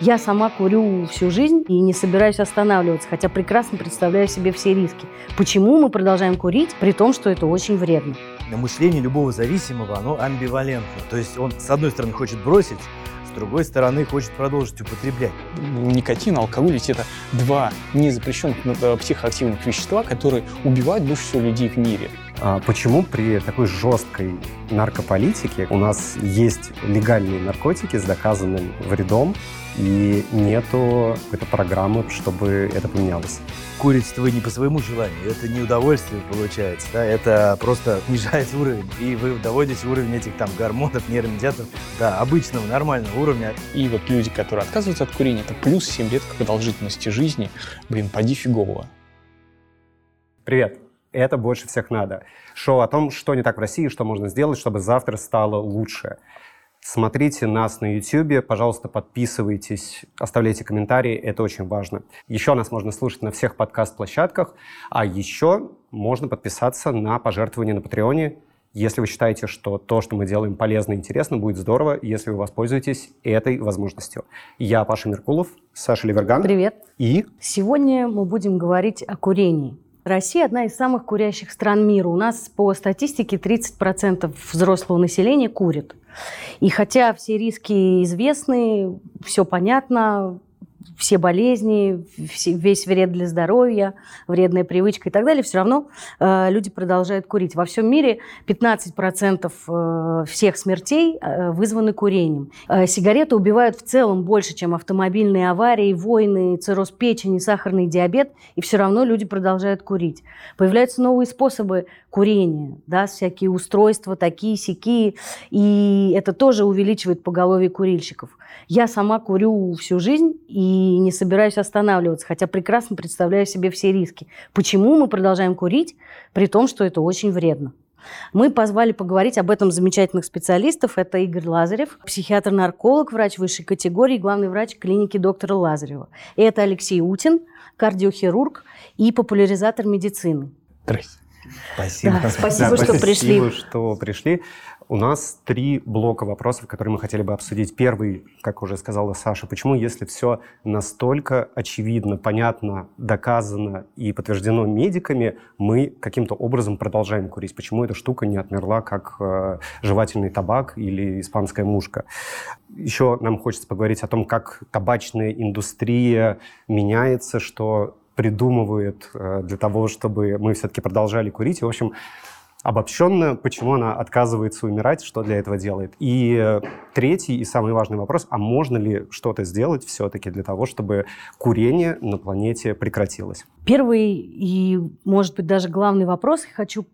Я сама курю всю жизнь и не собираюсь останавливаться, хотя прекрасно представляю себе все риски. Почему мы продолжаем курить, при том, что это очень вредно? Мышление любого зависимого, оно амбивалентно. То есть он, с одной стороны, хочет бросить, с другой стороны, хочет продолжить употреблять. Никотин, алкоголь, ведь это два незапрещенных э, психоактивных вещества, которые убивают больше всего людей в мире. А почему при такой жесткой наркополитике у нас есть легальные наркотики с доказанным вредом, и нету какой-то программы, чтобы это поменялось. Курите вы не по своему желанию, это не удовольствие получается, да, это просто снижает уровень, и вы доводите уровень этих там гормонов, нейромедиаторов до обычного, нормального уровня. И вот люди, которые отказываются от курения, это плюс 7 лет к продолжительности жизни, блин, поди фигового. Привет, это больше всех надо. Шоу о том, что не так в России, что можно сделать, чтобы завтра стало лучше. Смотрите нас на YouTube, пожалуйста, подписывайтесь, оставляйте комментарии, это очень важно. Еще нас можно слушать на всех подкаст-площадках, а еще можно подписаться на пожертвование на Патреоне, если вы считаете, что то, что мы делаем полезно и интересно, будет здорово, если вы воспользуетесь этой возможностью. Я Паша Меркулов, Саша Ливерган. Привет. И? Сегодня мы будем говорить о курении. Россия одна из самых курящих стран мира. У нас по статистике 30% взрослого населения курит. И хотя все риски известны, все понятно, все болезни, весь вред для здоровья, вредная привычка и так далее, все равно э, люди продолжают курить. Во всем мире 15% э, всех смертей э, вызваны курением. Э, сигареты убивают в целом больше, чем автомобильные аварии, войны, цирроз печени, сахарный диабет, и все равно люди продолжают курить. Появляются новые способы курения, да, всякие устройства, такие, сякие, и это тоже увеличивает поголовье курильщиков. Я сама курю всю жизнь и не собираюсь останавливаться, хотя прекрасно представляю себе все риски. Почему мы продолжаем курить, при том, что это очень вредно? Мы позвали поговорить об этом замечательных специалистов. Это Игорь Лазарев, психиатр-нарколог, врач высшей категории, главный врач клиники доктора Лазарева. И это Алексей Утин, кардиохирург и популяризатор медицины. Здрасте. Спасибо. Да, спасибо, да, что спасибо, пришли. Спасибо, что пришли. У нас три блока вопросов, которые мы хотели бы обсудить. Первый, как уже сказала Саша, почему, если все настолько очевидно, понятно, доказано и подтверждено медиками, мы каким-то образом продолжаем курить? Почему эта штука не отмерла, как э, жевательный табак или испанская мушка? Еще нам хочется поговорить о том, как табачная индустрия меняется, что придумывает э, для того, чтобы мы все-таки продолжали курить. И, в общем, обобщенно, почему она отказывается умирать, что для этого делает. И э, третий и самый важный вопрос, а можно ли что-то сделать все-таки для того, чтобы курение на планете прекратилось? Первый и, может быть, даже главный вопрос, хочу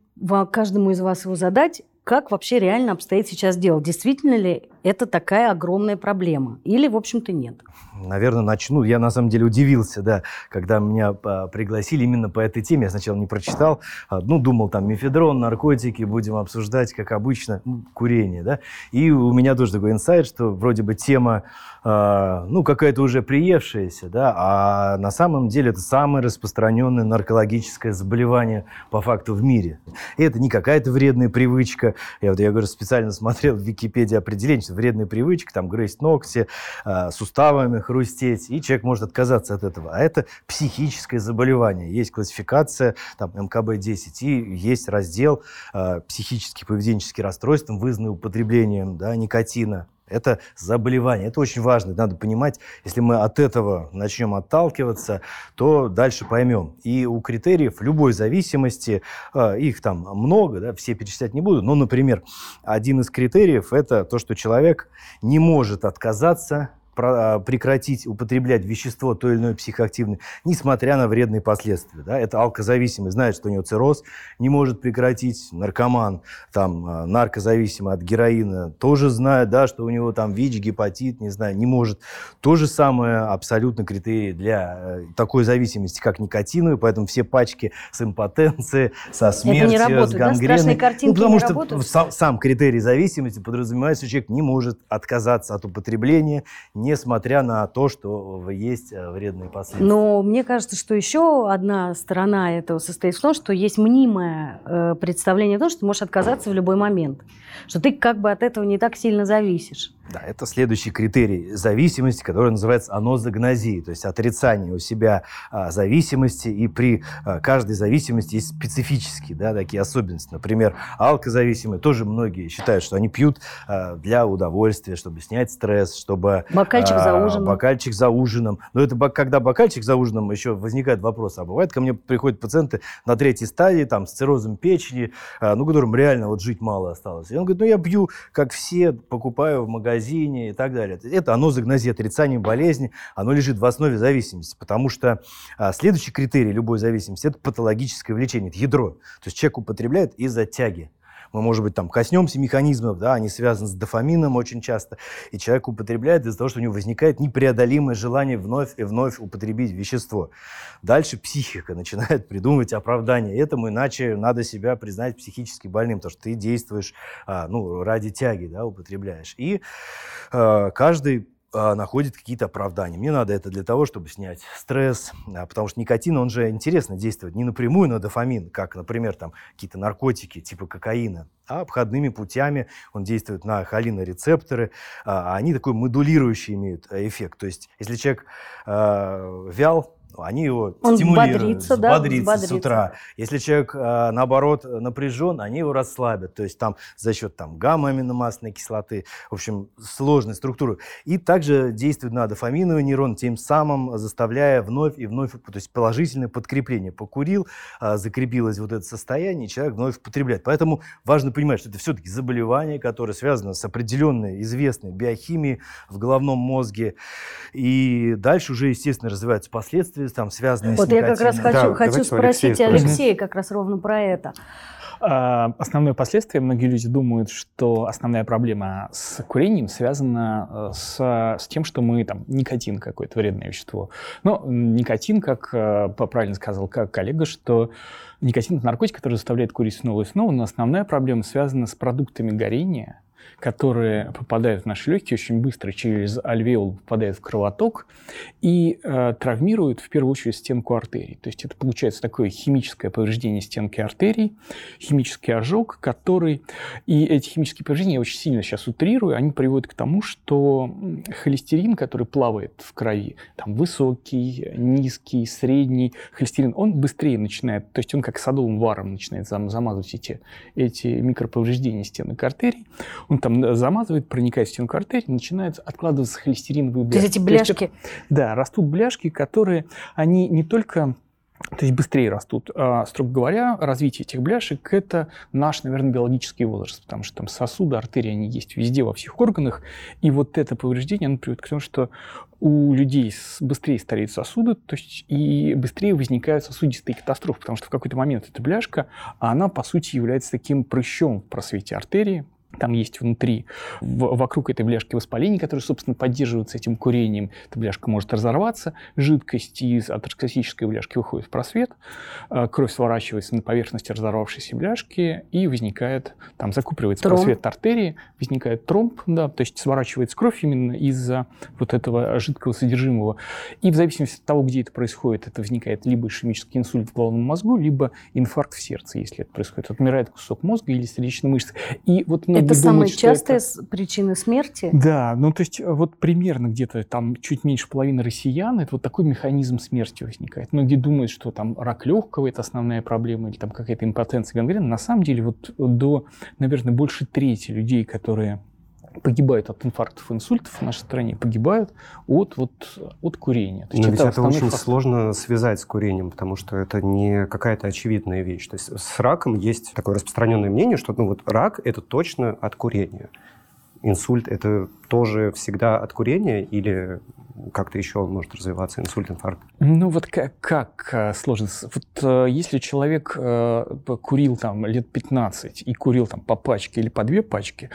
каждому из вас его задать. Как вообще реально обстоит сейчас дело? Действительно ли это такая огромная проблема? Или, в общем-то, нет? Наверное, начну. Я, на самом деле, удивился, да, когда меня а, пригласили именно по этой теме. Я сначала не прочитал. А, ну, думал, там, мефедрон, наркотики, будем обсуждать, как обычно, курение, да. И у меня тоже такой инсайт, что вроде бы тема, э, ну, какая-то уже приевшаяся, да, а на самом деле это самое распространенное наркологическое заболевание по факту в мире. И это не какая-то вредная привычка. Я вот, я говорю, специально смотрел в Википедии определение, что вредная привычка, там, грызть ногти, э, суставами хрустеть, и человек может отказаться от этого. А это психическое заболевание. Есть классификация, там, МКБ-10, и есть раздел э, психические поведенческие расстройства, вызванные употреблением да, никотина. Это заболевание. Это очень важно. Надо понимать, если мы от этого начнем отталкиваться, то дальше поймем. И у критериев любой зависимости, э, их там много, да, все перечислять не буду, но, например, один из критериев – это то, что человек не может отказаться прекратить употреблять вещество то или иное психоактивное, несмотря на вредные последствия. Да? Это алкозависимый, знает, что у него цирроз, не может прекратить. Наркоман, там, а, наркозависимый от героина, тоже знает, да, что у него там ВИЧ, гепатит, не знаю, не может. То же самое абсолютно критерий для э, такой зависимости, как никотиновый, поэтому все пачки с импотенцией, со смертью, работают, с гангреной. Да? ну, потому не что работают? сам, сам критерий зависимости подразумевает, что человек не может отказаться от употребления, несмотря на то, что есть э, вредные последствия. Но мне кажется, что еще одна сторона этого состоит в том, что есть мнимое э, представление о том, что ты можешь отказаться в любой момент. Что ты как бы от этого не так сильно зависишь. Да, это следующий критерий зависимости, который называется анозагнозией, то есть отрицание у себя а, зависимости, и при а, каждой зависимости есть специфические да, такие особенности. Например, алкозависимые тоже многие считают, что они пьют а, для удовольствия, чтобы снять стресс, чтобы... Бокальчик а, за ужином. Бокальчик за ужином. Но это когда бокальчик за ужином, еще возникает вопрос, а бывает ко мне приходят пациенты на третьей стадии, там, с циррозом печени, а, ну, которым реально вот жить мало осталось. И он говорит, ну, я пью, как все, покупаю в магазине магазине и так далее. Это оно загнозия отрицание болезни, оно лежит в основе зависимости, потому что а, следующий критерий любой зависимости – это патологическое влечение, это ядро. То есть человек употребляет из-за тяги мы, может быть, там коснемся механизмов, да, они связаны с дофамином очень часто, и человек употребляет из-за того, что у него возникает непреодолимое желание вновь и вновь употребить вещество. Дальше психика начинает придумывать оправдание этому, иначе надо себя признать психически больным, потому что ты действуешь а, ну, ради тяги, да, употребляешь. И а, каждый находит какие-то оправдания. Мне надо это для того, чтобы снять стресс, а, потому что никотин, он же интересно действует не напрямую на дофамин, как, например, там какие-то наркотики типа кокаина, а обходными путями он действует на холинорецепторы, а они такой модулирующий имеют э, эффект. То есть, если человек э, вял, они его Он стимулируют, бодрится, да, взбодрится с утра. Если человек, э, наоборот, напряжен, они его расслабят. То есть там за счет там, гамма-аминомастной кислоты, в общем, сложной структуры. И также действует на дофаминовый нейрон, тем самым заставляя вновь и вновь, то есть положительное подкрепление. Покурил, э, закрепилось вот это состояние, и человек вновь потребляет. Поэтому важно понимать, что это все-таки заболевание, которое связано с определенной известной биохимией в головном мозге. И дальше уже, естественно, развиваются последствия, там, связанные вот с я как раз хочу, Да, хочу Алексея спросить. Алексея как раз ровно про это. А, Основное последствие, многие люди думают, что основная проблема с курением связана э, с, с тем, что мы там никотин какое-то вредное вещество. Но никотин, как э, правильно сказал как коллега, что никотин это наркотик, который заставляет курить снова и снова, но основная проблема связана с продуктами горения, которые попадают в наши легкие очень быстро через альвеол, попадают в кровоток и э, травмируют в первую очередь стенку артерий. То есть это получается такое химическое повреждение стенки артерий, химический ожог, который... И эти химические повреждения, я очень сильно сейчас утрирую, они приводят к тому, что холестерин, который плавает в крови, там высокий, низкий, средний холестерин, он быстрее начинает, то есть он как садовым варом начинает зам- замазывать эти, эти микроповреждения стенок артерий. Он там замазывает, проникает в стенку артерии, начинают откладываться холестериновые То есть бляшки. эти То есть бляшки, да, растут бляшки, которые, они не только то есть быстрее растут. А, строго говоря, развитие этих бляшек – это наш, наверное, биологический возраст, потому что там сосуды, артерии, они есть везде, во всех органах. И вот это повреждение, оно приводит к тому, что у людей быстрее стареют сосуды, то есть и быстрее возникают сосудистые катастрофы, потому что в какой-то момент эта бляшка, она, по сути, является таким прыщом в просвете артерии, там есть внутри, в- вокруг этой бляшки воспаление, которое, собственно, поддерживается этим курением. Эта бляшка может разорваться, жидкость из атеросклеротической бляшки выходит в просвет, э, кровь сворачивается на поверхности разорвавшейся бляшки и возникает, там закупоривается Тромб. просвет артерии, возникает тромб, да, то есть сворачивается кровь именно из-за вот этого жидкого содержимого. И в зависимости от того, где это происходит, это возникает либо ишемический инсульт в головном мозгу, либо инфаркт в сердце, если это происходит. Отмирает кусок мозга или сердечной мышцы. И вот это думают, самые что частые это- причины смерти. Да, ну то есть э, вот примерно где-то там чуть меньше половины россиян, это вот такой механизм смерти возникает. Многие думают, что там рак легкого это основная проблема или там какая-то импотенция гангрена. На самом деле вот до, наверное, больше трети людей, которые погибают от инфарктов инсультов в нашей стране, погибают от, вот, от курения. То есть Но ведь это основной очень фактор. сложно связать с курением, потому что это не какая-то очевидная вещь. То есть с раком есть такое распространенное мнение, что ну, вот рак – это точно от курения. Инсульт – это тоже всегда от курения или как-то еще он может развиваться, инсульт, инфаркт? Ну вот как, как э, сложно. Вот э, если человек э, курил там лет 15 и курил там по пачке или по две пачки,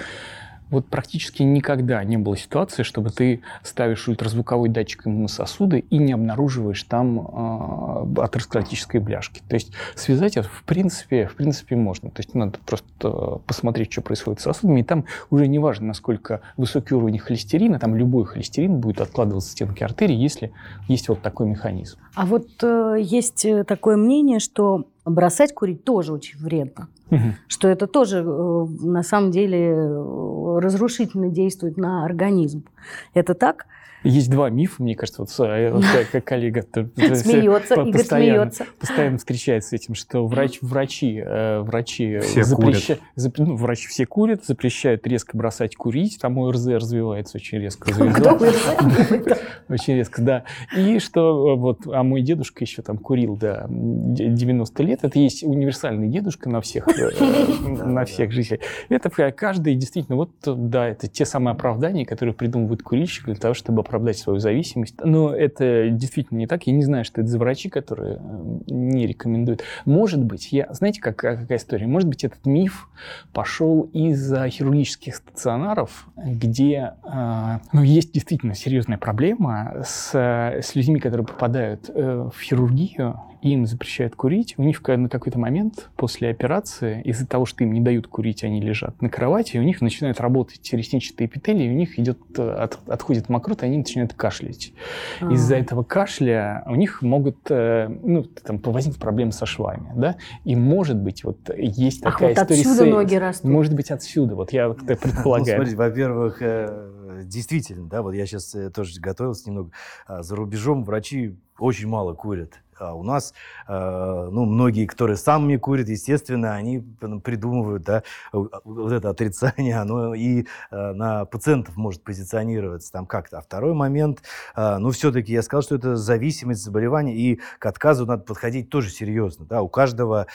вот практически никогда не было ситуации, чтобы ты ставишь ультразвуковой датчик на сосуды и не обнаруживаешь там э, атеросклеротической бляшки. То есть связать это в принципе, в принципе можно. То есть надо просто посмотреть, что происходит с сосудами, и там уже не важно, насколько высокий уровень холестерина, там любой холестерин будет откладываться в стенки артерии, если есть вот такой механизм. А вот э, есть э, такое мнение, что бросать курить тоже очень вредно. Угу. Что это тоже э, на самом деле э, разрушительно действует на организм. Это так? Есть два мифа, мне кажется, вот, э, вот как коллега смеется, Игорь смеется. Постоянно встречается с этим, что врач, врачи, э, врачи все запрещают, зап, ну, врачи все курят, запрещают резко бросать курить, там ОРЗ развивается очень резко. Очень резко, да. И что э, вот, а мой дедушка еще там курил до 90 лет, это есть универсальный дедушка на всех, на всех жителей. Это каждый действительно, вот да, это те самые оправдания, которые придумывают курильщик для того, чтобы оправдать свою зависимость. Но это действительно не так. Я не знаю, что это за врачи, которые э, не рекомендуют. Может быть, я, знаете, как, какая история? Может быть, этот миф пошел из-за хирургических стационаров, где э, ну, есть действительно серьезная проблема с, с людьми, которые попадают э, в хирургию им запрещают курить, у них на какой-то момент после операции, из-за того, что им не дают курить, они лежат на кровати, у них начинают работать ресничатые эпители, и у них идет, э, от, отходит мокрота, и они начинают кашлять. А-а-а. Из-за этого кашля у них могут э, ну, там, возникнуть проблемы со швами. Да? И может быть, вот есть такая Ах, вот история... отсюда ноги растут. Может быть, отсюда. Вот я вот предполагаю. Ну, смотрите, во-первых, э, действительно, да, вот я сейчас тоже готовился немного. А, за рубежом врачи очень мало курят. А у нас, э, ну, многие, которые сами курят, естественно, они придумывают, да, вот это отрицание, оно и э, на пациентов может позиционироваться там как-то. А второй момент, э, ну, все-таки я сказал, что это зависимость заболевания, и к отказу надо подходить тоже серьезно, да, у каждого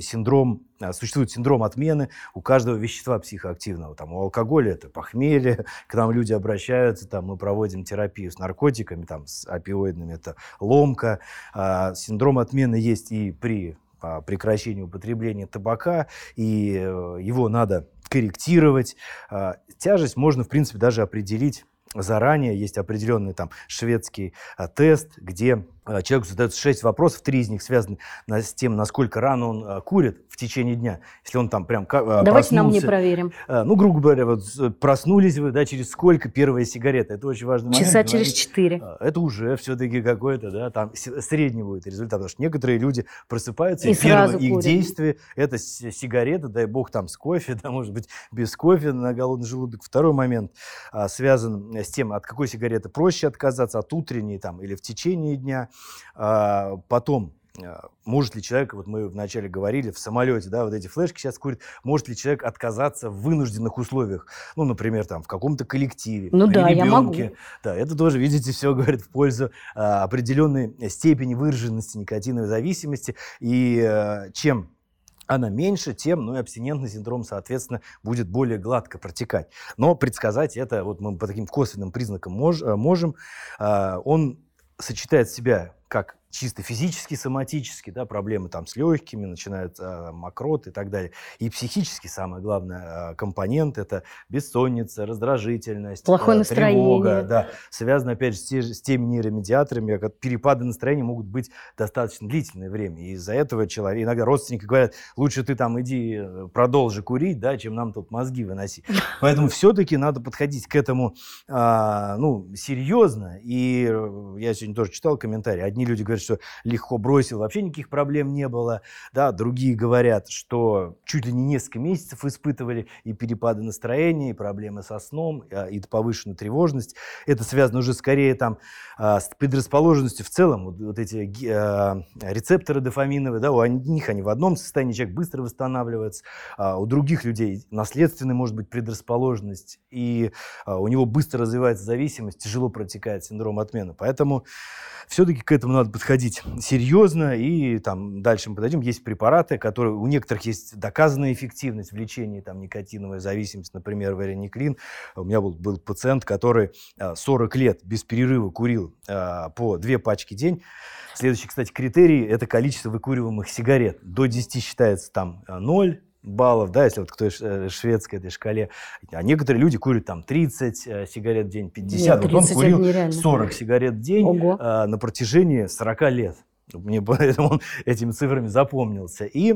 синдром а, существует синдром отмены у каждого вещества психоактивного. Там, у алкоголя это похмелье, к нам люди обращаются, там, мы проводим терапию с наркотиками, там, с опиоидными, это ломка. А, синдром отмены есть и при а, прекращении употребления табака, и э, его надо корректировать. А, тяжесть можно, в принципе, даже определить заранее. Есть определенный там шведский а, тест, где а, человеку задается шесть вопросов, три из них связаны с тем, насколько рано он а, курит в течение дня. Если он там прям а, Давайте нам не проверим. Ну, грубо говоря, вот проснулись вы, да, через сколько первая сигарета? Это очень момент. Часа через четыре. Это уже все-таки какой-то, да, там средний будет результат. Потому что некоторые люди просыпаются, и, и первое их действие – это сигарета, дай бог, там с кофе, да, может быть, без кофе на голодный желудок. Второй момент связан с тем, от какой сигареты проще отказаться, от утренней там или в течение дня. А, потом а, может ли человек, вот мы вначале говорили, в самолете, да, вот эти флешки сейчас курит, может ли человек отказаться в вынужденных условиях, ну, например, там, в каком-то коллективе, ну, да, ребенке. Я могу. Да, это тоже, видите, все говорит в пользу а, определенной степени выраженности никотиновой зависимости, и а, чем она меньше, тем ну, и абстинентный синдром, соответственно, будет более гладко протекать. Но предсказать это, вот мы по таким косвенным признакам мож, можем, он сочетает в себя как чисто физически, соматически, да, проблемы там с легкими, начинаются э, мокроты и так далее. И психически самое главное э, компонент это бессонница, раздражительность, плохое э, настроение, тревога, да, связано опять же с, те, с теми нейромедиаторами, как перепады настроения могут быть достаточно длительное время. И из-за этого человек, иногда родственники говорят, лучше ты там иди э, продолжи курить, да, чем нам тут мозги выноси. Поэтому все-таки надо подходить к этому, э, ну, серьезно. И я сегодня тоже читал комментарии. Одни люди говорят, что легко бросил, вообще никаких проблем не было. Да, другие говорят, что чуть ли не несколько месяцев испытывали и перепады настроения, и проблемы со сном, а, и повышенную тревожность. Это связано уже скорее там а, с предрасположенностью в целом. Вот, вот эти а, рецепторы дофаминовые, да, у них они в одном состоянии, человек быстро восстанавливается, а у других людей наследственная может быть предрасположенность, и у него быстро развивается зависимость, тяжело протекает синдром отмены. Поэтому все-таки к этому надо подходить серьезно, и там дальше мы подойдем. Есть препараты, которые у некоторых есть доказанная эффективность в лечении там, никотиновой зависимости, например, варениклин. У меня был, был пациент, который 40 а, лет без перерыва курил а, по две пачки в день. Следующий, кстати, критерий – это количество выкуриваемых сигарет. До 10 считается там 0, баллов, да, если вот к той ш- шведской этой шкале. А некоторые люди курят там 30 э, сигарет в день, 50. Нет, вот он 30 это курил нереально. 40 сигарет в день Ого. э, на протяжении 40 лет. Мне поэтому он этими цифрами запомнился. И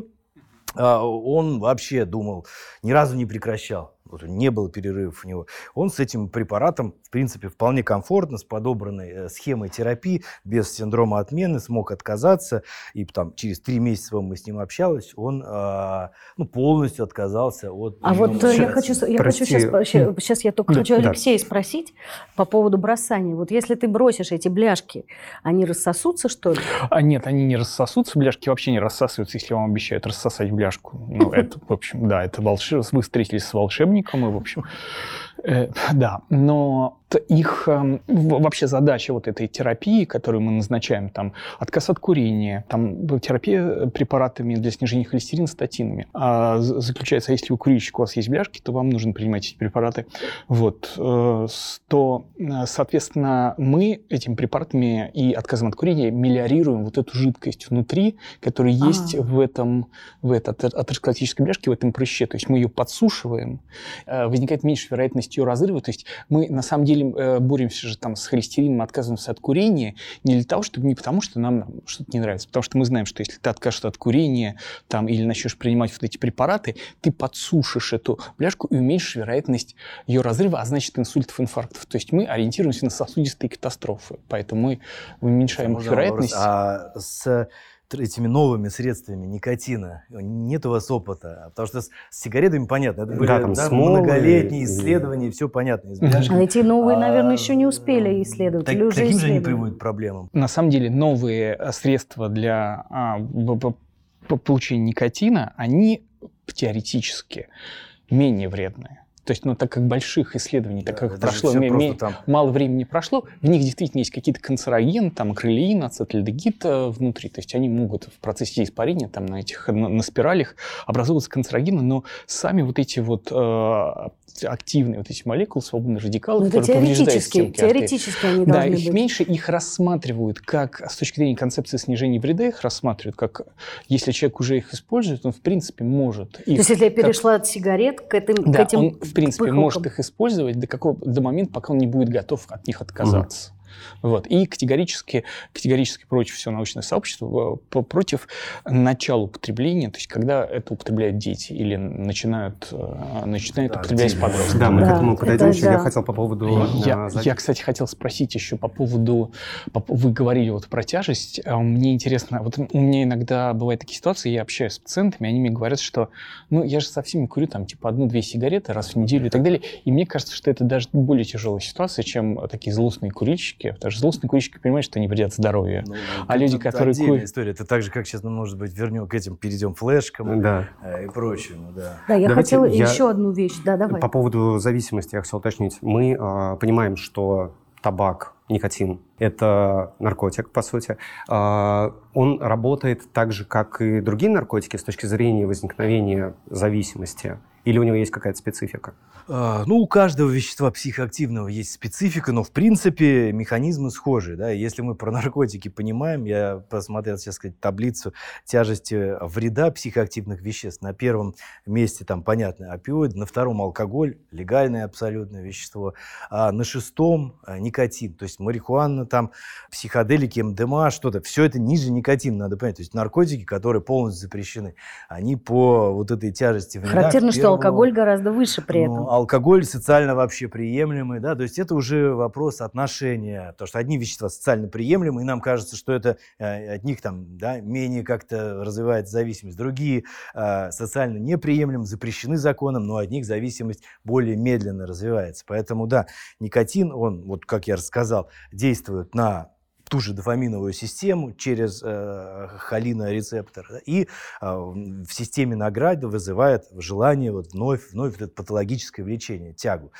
а, он вообще думал, ни разу не прекращал. Вот не было перерывов у него. Он с этим препаратом, в принципе, вполне комфортно, с подобранной э, схемой терапии, без синдрома отмены, смог отказаться. И там через три месяца мы с ним общались, он а, ну, полностью отказался от... А вот э, я хочу, я Прости. хочу сейчас, сейчас я только Да, хочу да. Алексея спросить по поводу бросания. Вот если ты бросишь эти бляшки, они рассосутся, что ли? А нет, они не рассосутся, бляшки вообще не рассасываются, если вам обещают рассосать бляшку. Ну, это, в общем, да, это волшеб... Вы встретились с волшебником, и, в общем, э, да. Но их эм, вообще задача вот этой терапии, которую мы назначаем, там, отказ от курения, там, б- терапия препаратами для снижения холестерина статинами, а, заключается, если у курильщика у вас есть бляшки, то вам нужно принимать эти препараты. Вот, э, то, э, соответственно, мы этими препаратами и отказом от курения мелиорируем вот эту жидкость внутри, которая есть А. в этом, в этой атер- атеросклеротической бляшке, в этом прыще. То есть мы ее подсушиваем, э, возникает меньше вероятность ее разрыва. То есть мы на самом деле э, боремся же там с холестерином, отказываемся от курения не для того, чтобы не потому, что нам что-то не нравится, потому что мы знаем, что если ты откажешься от курения там, или начнешь принимать вот эти препараты, ты подсушишь эту бляшку и уменьшишь вероятность ее разрыва, а значит инсультов, инфарктов. То есть мы ориентируемся на сосудистые катастрофы, поэтому мы уменьшаем вероятность. А с этими новыми средствами никотина нет у вас опыта? Потому что с, с сигаретами понятно, это были Да, там да, смолы многолетние и- исследования, все понятно. из Мгм. бляшки. А эти новые, наверное, А, еще не успели исследовать. Так, или уже таким же они приводят к проблемам. На самом деле новые э, средства для а, получения никотина, они теоретически менее вредные. То есть, ну, так как больших исследований, так Да, как это же прошло просто ме- там. мало времени прошло, в них действительно есть какие-то канцерогены, там акрилеин, ацетальдегид э, внутри, то есть они могут в процессе испарения там на этих на, на спиралях образовываться канцерогены, но сами вот эти вот э, активные вот эти молекулы, свободные радикалы, Ну, это которые повреждают теоретически, стенки теоретически они да, должны их быть. меньше, их рассматривают как, с точки зрения концепции снижения вреда, их рассматривают как, если человек уже их использует, он в принципе может То их есть, если я как- перешла от сигарет к, этим, к да, этим он, в принципе, пыхалкам. может их использовать до, какого, до момента, пока он не будет готов от них отказаться. Вот. И категорически, категорически против все научное сообщество, э, по- против начала употребления, то есть когда это употребляют дети или начинают, э, начинают Да, употреблять дети. подростки. Да, мы Да, к этому это подойдем. Я да. хотел по поводу... Я, за- я, кстати, хотел спросить еще по поводу... по- Вы говорили вот про тяжесть. А Мне интересно, вот у меня иногда бывают такие ситуации, я общаюсь с пациентами, они мне говорят, что ну я же совсем не курю там типа одну-две сигареты раз в неделю и так далее. И мне кажется, что это даже более тяжелая ситуация, чем такие злостные курильщики. Потому что злостные курильщики понимают, что они вредят здоровью. Ну, А это люди, которые отдельная курят- история. Это так же, как сейчас, ну, может быть, вернем к этим, перейдем флешкам Да. э, и прочему, да. Да, я Давайте хотела я- еще одну вещь. Да, давай. По поводу зависимости я хотел уточнить. Мы а, понимаем, что табак, никотин – это наркотик, по сути. А, он работает так же, как и другие наркотики с точки зрения возникновения зависимости? Или у него есть какая-то специфика? А, Ну, у каждого вещества психоактивного есть специфика, но в принципе механизмы схожи. Да? Если мы про наркотики понимаем, я посмотрел сейчас сказать, таблицу тяжести вреда психоактивных веществ. На первом месте там, понятно, опиоид, на втором алкоголь, легальное абсолютно вещество, а на шестом никотин, то есть марихуана, там, психоделики, МДМА, что-то. Все это ниже никотина, надо понять. То есть наркотики, которые полностью запрещены, они по вот этой тяжести вреда Характерно, к что алкоголь гораздо выше при ну, этом. алкоголь социально вообще приемлемый, да, то есть это уже вопрос отношения, потому что одни вещества социально приемлемы, и нам кажется, что это э, от них там, да, менее как-то развивается зависимость, другие э, социально неприемлемы, запрещены законом, но от них зависимость более медленно развивается, поэтому, да, никотин, он, вот как я рассказал, действует на ту же дофаминовую систему через э, холинорецептор. И э, в системе награды вызывает желание вот вновь, вновь это патологическое влечение, тягу.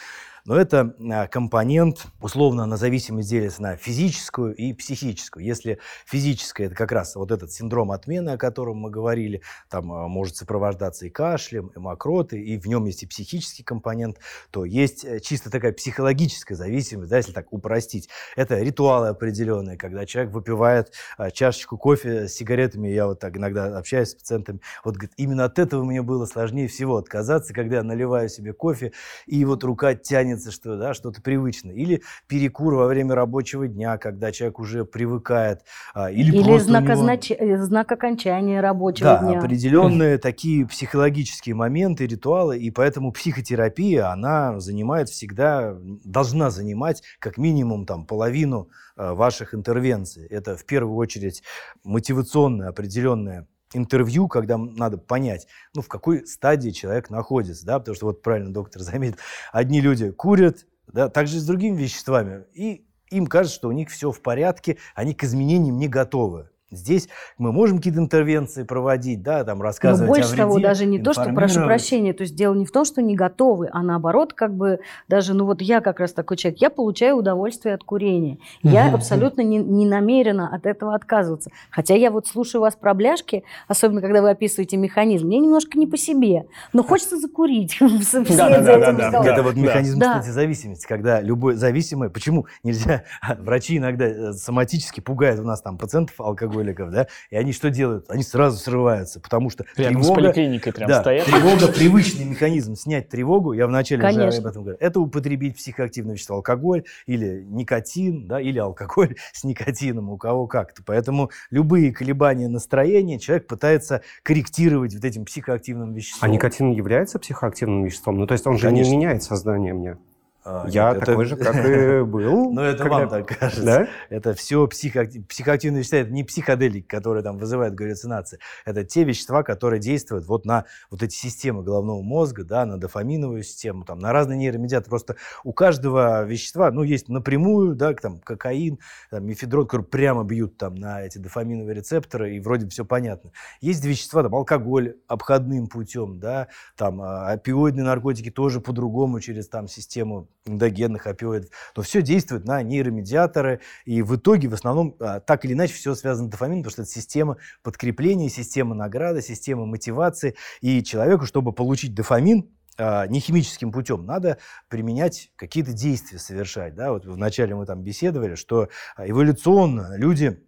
Но это а, компонент, условно, на зависимость делится на физическую и психическую. Если физическая, это как раз вот этот синдром отмены, о котором мы говорили, там а, может сопровождаться и кашлем, и мокроты, и в нем есть и психический компонент, то есть э, чисто такая психологическая зависимость, да, если так упростить. Это ритуалы определенные, когда человек выпивает а, чашечку кофе с сигаретами, я вот так иногда общаюсь с пациентами, вот говорит, именно от этого мне было сложнее всего отказаться, когда я наливаю себе кофе, и вот рука тянется, что, да, что-то привычное. Или перекур во время рабочего дня, когда человек уже привыкает. А, или или знак, него... означ... Э, знак окончания рабочего да, дня. Да, определенные такие психологические моменты, ритуалы, и поэтому психотерапия, она занимает всегда, должна занимать как минимум там половину а, ваших интервенций. Это в первую очередь мотивационная определенная интервью, когда надо понять, ну, в какой стадии человек находится, да, потому что вот правильно доктор заметил, одни люди курят, да, также с другими веществами, и им кажется, что у них все в порядке, они к изменениям не готовы. Здесь мы можем какие-то интервенции проводить, да, там рассказывать Но больше о вреде, того, даже не то, что, прошу прощения, то есть дело не в том, что не готовы, а наоборот, как бы даже, ну вот я как раз такой человек, я получаю удовольствие от курения. Я абсолютно не, не намерена от этого отказываться. Хотя я вот слушаю вас про бляшки, особенно когда вы описываете механизм, мне немножко не по себе, но хочется закурить. Это вот механизм, кстати, зависимости, когда любой зависимый, почему нельзя, врачи иногда э, соматически пугают у нас там пациентов алкоголь алкоголиков, да, и они что делают? Они сразу срываются, потому что Рядом тревога... с поликлиникой прям да, стоят. тревога, привычный механизм снять тревогу, я вначале Конечно. уже об этом говорю, это употребить психоактивное вещество, алкоголь или никотин, да, или алкоголь с никотином, у кого как-то. Поэтому любые колебания настроения человек пытается корректировать вот этим психоактивным веществом. А никотин является психоактивным веществом? Ну, то есть он же Конечно. не меняет сознание мне. А, я нет, такой это... же, как и был. Ну, это когда... вам так кажется. Да? Это все психоактив... психоактивные вещества, это не психоделики, которые там вызывают галлюцинации. Это те вещества, которые действуют вот на вот эти системы головного мозга, да, на дофаминовую систему, там, на разные нейромедиаторы. Просто у каждого вещества, ну, есть напрямую, да, там, кокаин, там, мефедрон, которые прямо бьют там на эти дофаминовые рецепторы, и вроде все понятно. Есть вещества, там, алкоголь обходным путем, да, там, а, опиоидные наркотики тоже по-другому через там систему эндогенных опиоидов. Но все действует на нейромедиаторы, и в итоге в основном а, так или иначе все связано с дофамином, потому что это система подкрепления, система награды, система мотивации. И человеку, чтобы получить дофамин, а, не химическим путем, надо применять какие-то действия совершать. Да? Вот вначале мы там беседовали, что эволюционно люди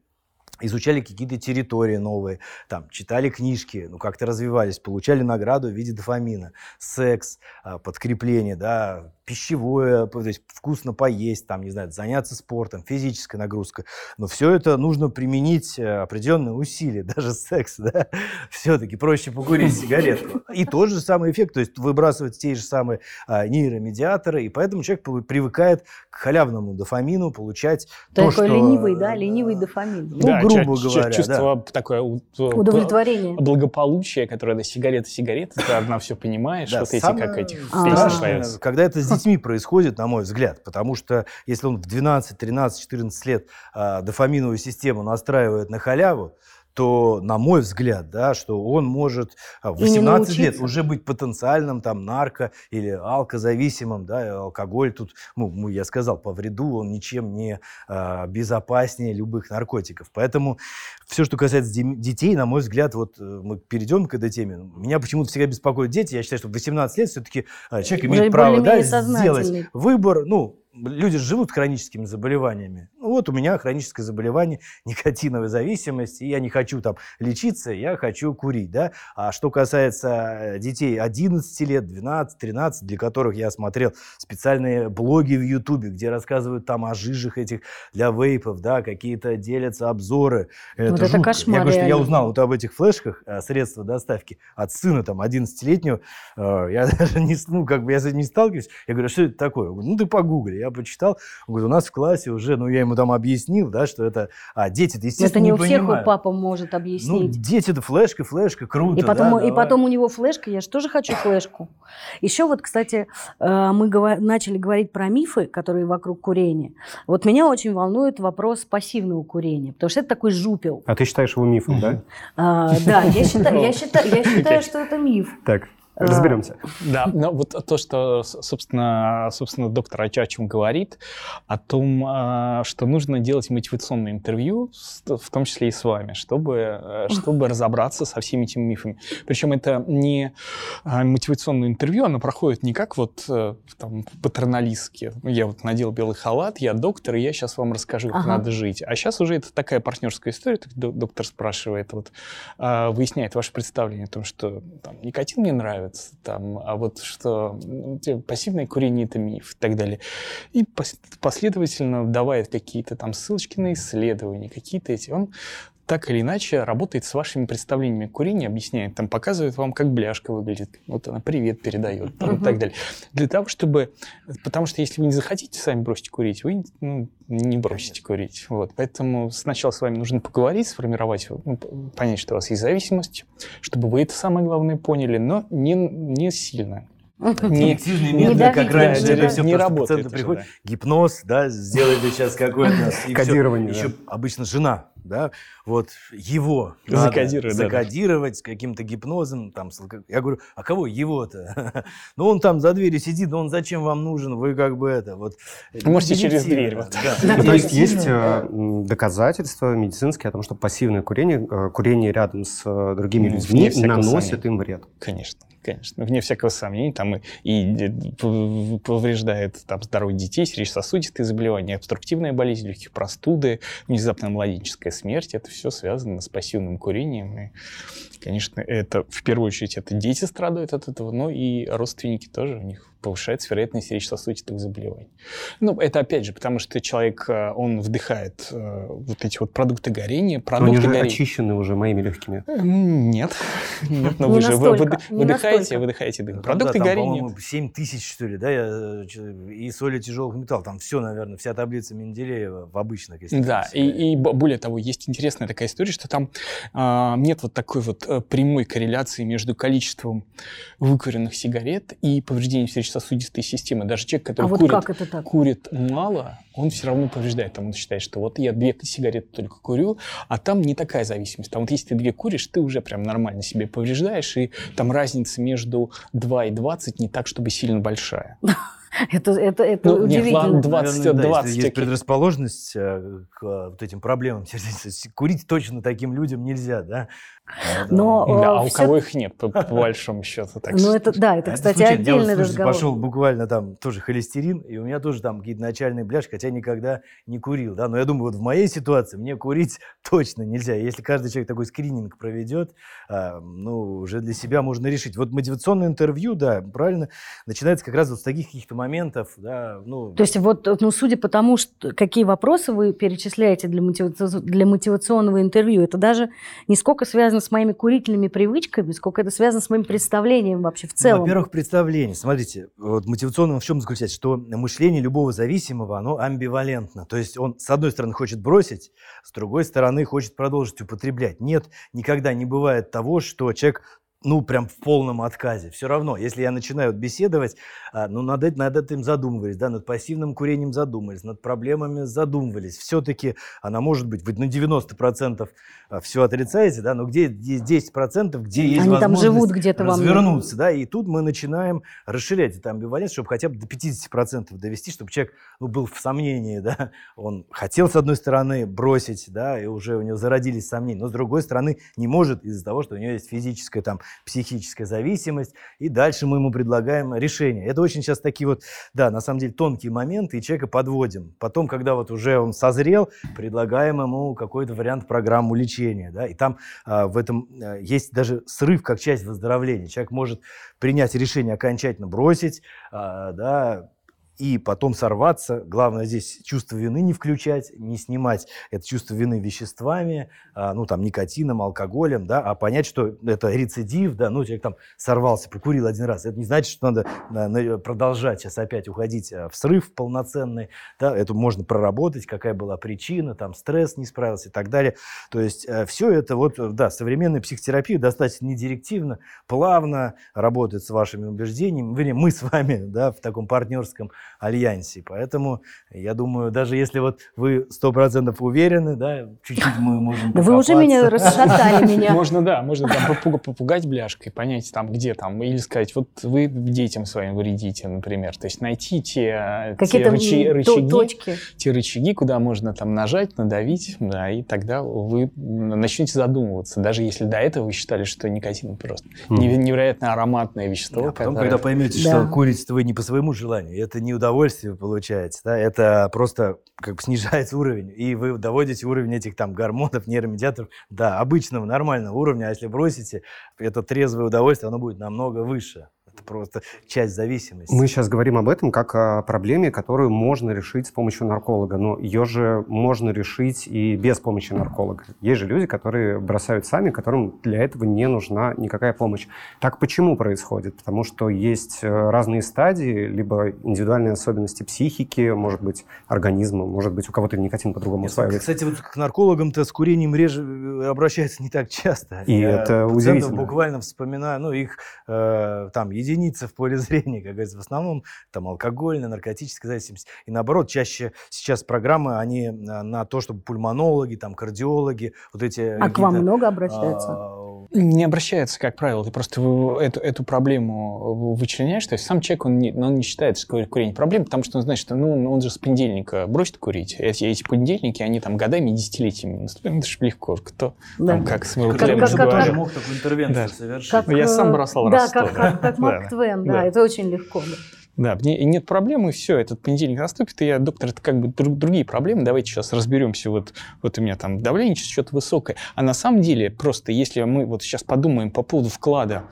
изучали какие-то территории новые, там, читали книжки, ну, как-то развивались, получали награду в виде дофамина, секс, а, подкрепление, да, пищевое, то есть вкусно поесть, там, не знаю, заняться спортом, физическая нагрузка. Но все это нужно применить э, определенные усилия, даже секс, да, все-таки проще покурить сигаретку. И тот же самый эффект, то есть выбрасывать те же самые а, нейромедиаторы, и поэтому человек привыкает к халявному дофамину получать Такой то, что... ленивый, да, ленивый дофамин. Ну, да, грубо ч- говоря, чувство да. такое удовлетворение, благополучие, которое до сигареты сигареты, ты одна все понимаешь, вот эти как этих песен Когда это с детьми происходит, на мой взгляд, потому что если он в 12, 13, 14 лет а, дофаминовую систему настраивает на халяву, то, на мой взгляд, да, что он может а, в 18 лет уже быть потенциальным там нарко- или алкозависимым, да, алкоголь тут, ну, я сказал, по вреду он ничем не а, безопаснее любых наркотиков. Поэтому все, что касается детей, на мой взгляд, вот э, мы перейдем к этой теме, меня почему-то всегда беспокоят дети, я считаю, что в 18 лет все-таки а, человек имеет право да, сделать выбор, ну, люди живут хроническими заболеваниями. Ну, вот у меня хроническое заболевание, никотиновая зависимость, и я не хочу там лечиться, я хочу курить, да. А что касается э, детей 11 лет, 12, 13, для которых я смотрел специальные блоги в Ютубе, где рассказывают там о жижах этих для вейпов, да, какие-то делятся обзоры. Это вот это кошмар. Я говорю, что я узнал вот об этих флешках, э, средства доставки от сына там 11-летнего, э, я даже не, ну, как бы я с этим не сталкиваюсь. Я говорю, «А что это такое? ну, ты погугли. Я почитал. Он говорит, у нас в классе уже, ну, я ему там объяснил, да, что это... А дети-то, естественно, Это не, не у всех понимают. папа может объяснить. Ну, дети-то флешка, флешка, круто, и потом, да, И потом у него флешка, я же тоже хочу флешку. Еще вот, кстати, э, мы начали говорить про мифы, которые вокруг курения. Вот меня очень волнует вопрос пассивного курения, потому что это такой жупел. А ты считаешь его мифом, да? А, да, я считаю, что это миф. Так. Разберемся. Да, но вот то, что, собственно, собственно доктор о чем говорит, о том, а, что нужно делать мотивационное интервью, в том числе и с вами, чтобы, э, чтобы разобраться со всеми этими мифами. Причем это не а, мотивационное интервью, оно проходит не как вот э, там патерналистски. Я вот надел белый халат, я доктор, и я сейчас вам расскажу, как ага. надо жить. А сейчас уже это такая партнерская история, доктор спрашивает, вот, а, выясняет ваше представление о том, что там, никотин мне нравится, там, а вот что пассивное курение это миф и так далее. И последовательно давает какие-то там ссылочки на исследования, какие-то эти. Он так или иначе работает с вашими представлениями курения, объясняет, там показывает вам, как бляшка выглядит, вот она привет передает там, и так далее. Для того, чтобы... Потому что если вы не захотите сами бросить курить, вы ну, не бросите курить. Вот. Поэтому сначала с вами нужно поговорить, сформировать, ну, понять, что у вас есть зависимость, чтобы вы это самое главное поняли, но не, не сильно. Не, Активные методы, как раньше, это все не работает. Приходит, гипноз, да, сделали сейчас какое-то... Кодирование. Еще обычно жена да, вот его закодировать, надо закодировать да. с каким-то гипнозом, там, я говорю, а кого его-то? ну, он там за дверью сидит, но он зачем вам нужен, вы как бы это, вот. Можете через дверь. Вот. Да. То есть есть э, доказательства медицинские о том, что пассивное курение, э, курение рядом с э, другими людьми наносит им вред. Конечно конечно, вне всякого сомнения, там и, и повреждает там, здоровье детей, сердечно-сосудистые заболевания, обструктивная болезнь легких простуды, внезапная младенческая смерть, это все связано с пассивным курением. И, конечно, это в первую очередь это дети страдают от этого, но и родственники тоже, у них повышается вероятность сердечно-сосудистых заболеваний. Ну, это опять же, потому что человек, э, он вдыхает э, вот эти вот продукты горения, продукты Они же горения. очищены уже моими легкими. Нет. Нет, но вы же выдыхаете, выдыхаете дым. Продукты горения. 7 тысяч, что ли, да, э, и соли тяжелых металлов. Там все, наверное, вся таблица Менделеева в обычных. Да, и более того, есть интересная такая история, что там а, нет вот такой вот прямой корреляции между количеством выкуренных сигарет и повреждением сердечно сердечно-сосудистой системы. Даже человек, который а курит, вот так? курит мало, он все равно повреждает. Там он считает, что вот я две сигареты только курю, а там не такая зависимость. Там вот если ты две куришь, ты уже прям нормально себе повреждаешь, и там разница между 2 и 20 не так, чтобы сильно большая. Это, это, это ну, удивительно. Нет, 20, Наверное, 20 да, есть предрасположенность э, к э, вот этим проблемам Курить точно таким людям нельзя, да? Но, да, э, а у кого их нет, по, по большому счету. Так ну, это, да, это, кстати, это отдельный я, разговор. пошел буквально там тоже холестерин, и у меня тоже там какие-то начальные бляшки, хотя никогда не курил, да, но я думаю, вот в моей ситуации мне курить точно нельзя. Если каждый человек такой скрининг проведет, а, ну, уже для себя можно решить. Вот мотивационное интервью, да, правильно, начинается как раз вот с таких каких-то моментов, да, ну... То есть вот, ну, судя по тому, что, какие вопросы вы перечисляете для, мотивацион... для мотивационного интервью, это даже не сколько связано связано с моими курительными привычками, сколько это связано с моим представлением вообще в целом. Во-первых, представление. Смотрите, вот мотивационно в чем заключается? Что мышление любого зависимого, оно амбивалентно. То есть он, с одной стороны, хочет бросить, с другой стороны, хочет продолжить употреблять. Нет, никогда не бывает того, что человек ну, прям в полном отказе. Все равно, если я начинаю беседовать, а, ну, над, над этим задумывались, да, над пассивным курением задумывались, над проблемами задумывались. Все-таки она может быть, вы на 90% а, все отрицаете, да, но где есть 10%, где есть Они там живут где-то развернуться, да, и тут мы начинаем расширять эту амбивалентность, чтобы хотя бы до 50% довести, чтобы человек ну, был в сомнении, да, он хотел, с одной стороны, бросить, да, и уже у него зародились сомнения, но с другой стороны не может из-за того, что у него есть физическая там психическая зависимость, и дальше мы ему предлагаем решение. Это очень сейчас такие вот, да, на самом деле тонкие моменты, и человека подводим. Потом, когда вот уже он созрел, предлагаем ему какой-то вариант программы лечения, да, и там а, в этом а, есть даже срыв как часть выздоровления. Человек может принять решение окончательно бросить, а, да, и потом сорваться. Главное здесь чувство вины не включать, не снимать это чувство вины веществами, а, ну там никотином, алкоголем, да, а понять, что это рецидив, да, ну человек там сорвался, прикурил один раз. Это не значит, что надо продолжать сейчас опять уходить а, в срыв полноценный, да, это можно проработать, какая была причина, там стресс не справился и так далее. То есть э, все это вот, да, современная психотерапия достаточно недирективно, плавно работает с вашими убеждениями. Вернее, мы с вами, да, в таком партнерском альянсе. Поэтому, я думаю, даже если вот вы сто процентов уверены, да, чуть-чуть мы можем Вы уже меня расшатали меня. Можно, да, можно там попугать бляшкой, понять там, где там, или сказать, вот вы детям своим вредите, например. То есть найти те, Какие-то те рычаги, точки. те рычаги, куда можно там нажать, надавить, да, и тогда вы начнете задумываться, даже если до этого вы считали, что никотин просто невероятно ароматное вещество. А потом, когда поймете, да. что курите вы не по своему желанию, это не удовольствие вы получаете, да, это просто как бы снижается уровень, и вы доводите уровень этих там гормонов, нейромедиаторов до обычного, нормального уровня, а если бросите, это трезвое удовольствие, оно будет намного выше. Это просто часть зависимости. Мы сейчас говорим об этом как о проблеме, которую можно решить с помощью нарколога, но ее же можно решить и без помощи нарколога. Есть же люди, которые бросают сами, которым для этого не нужна никакая помощь. Так почему происходит? Потому что есть э, разные стадии, либо индивидуальные особенности психики, может быть, организма, может быть, у кого-то никотин по-другому усваивается. Кстати, вот к наркологам-то с курением реже э, обращаются не так часто. И Я это удивительно. буквально вспоминаю, ну, их э, там единицы в поле зрения, как говорится, в основном там алкогольная, наркотическая зависимость. И наоборот, чаще сейчас программы, они на то, чтобы пульмонологи, там, кардиологи, вот эти... А к вам много обращаются? А, не обращается, как правило. Ты просто эту, эту проблему вычленяешь. То есть сам человек, он не, он не считает, что курение проблема, потому что он знает, что ну, он же с понедельника бросит курить. Эти, эти понедельники, они там годами, десятилетиями наступают. Это же легко. Кто да. там как с как, как, как, как, мог такую интервенцию да. совершить? Как, я сам бросал Да, как, как, как Марк Твен, да, это очень легко. Да. Да, нет проблемы, все, этот понедельник наступит, и я, доктор, это как бы друг, другие проблемы, давайте сейчас разберемся, вот, вот у меня там давление что-то высокое. А на самом деле, просто если мы вот сейчас подумаем по поводу вклада,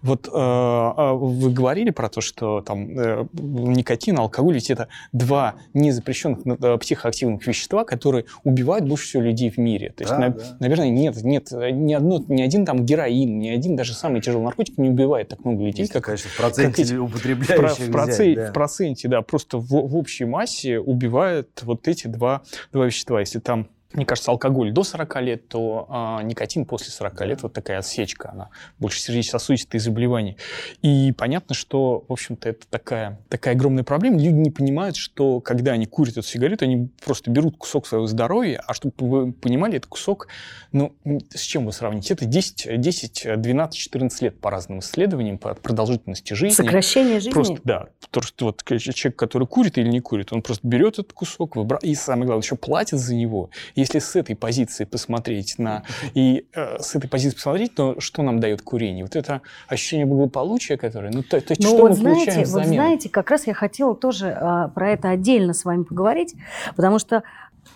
вот э, а вы говорили про то, что там э, никотин, алкоголь, ведь это два незапрещенных э, психоактивных вещества, которые убивают больше всего людей в мире. То есть, да, на, да. наверное, нет, нет, ни, одно, ни один там героин, ни один даже самый тяжелый наркотик не убивает так много людей, Если, как, конечно, в проценте как употребляющих. В, процент, да. в проценте, да, просто в, в общей массе убивают вот эти два, два вещества. Если там мне кажется, алкоголь до 40 лет, то а, никотин после 40 лет, вот такая отсечка, она больше сердечно-сосудистые заболевания. И понятно, что, в общем-то, это такая, такая огромная проблема. Люди не понимают, что когда они курят эту сигарету, они просто берут кусок своего здоровья, а чтобы вы понимали, это кусок, ну, с чем вы сравните? Это 10, 10 12, 14 лет по разным исследованиям, по продолжительности жизни. Сокращение жизни? Просто, да. Потому что вот человек, который курит или не курит, он просто берет этот кусок, выбра... и самое главное, еще платит за него. Если с этой позиции посмотреть на и э, с этой позиции посмотреть, то что нам дает курение? Вот это ощущение благополучия, которое, ну то, то ну, что вот мы знаете, получаем взамен? Вот знаете, как раз я хотела тоже э, про это отдельно с вами поговорить, потому что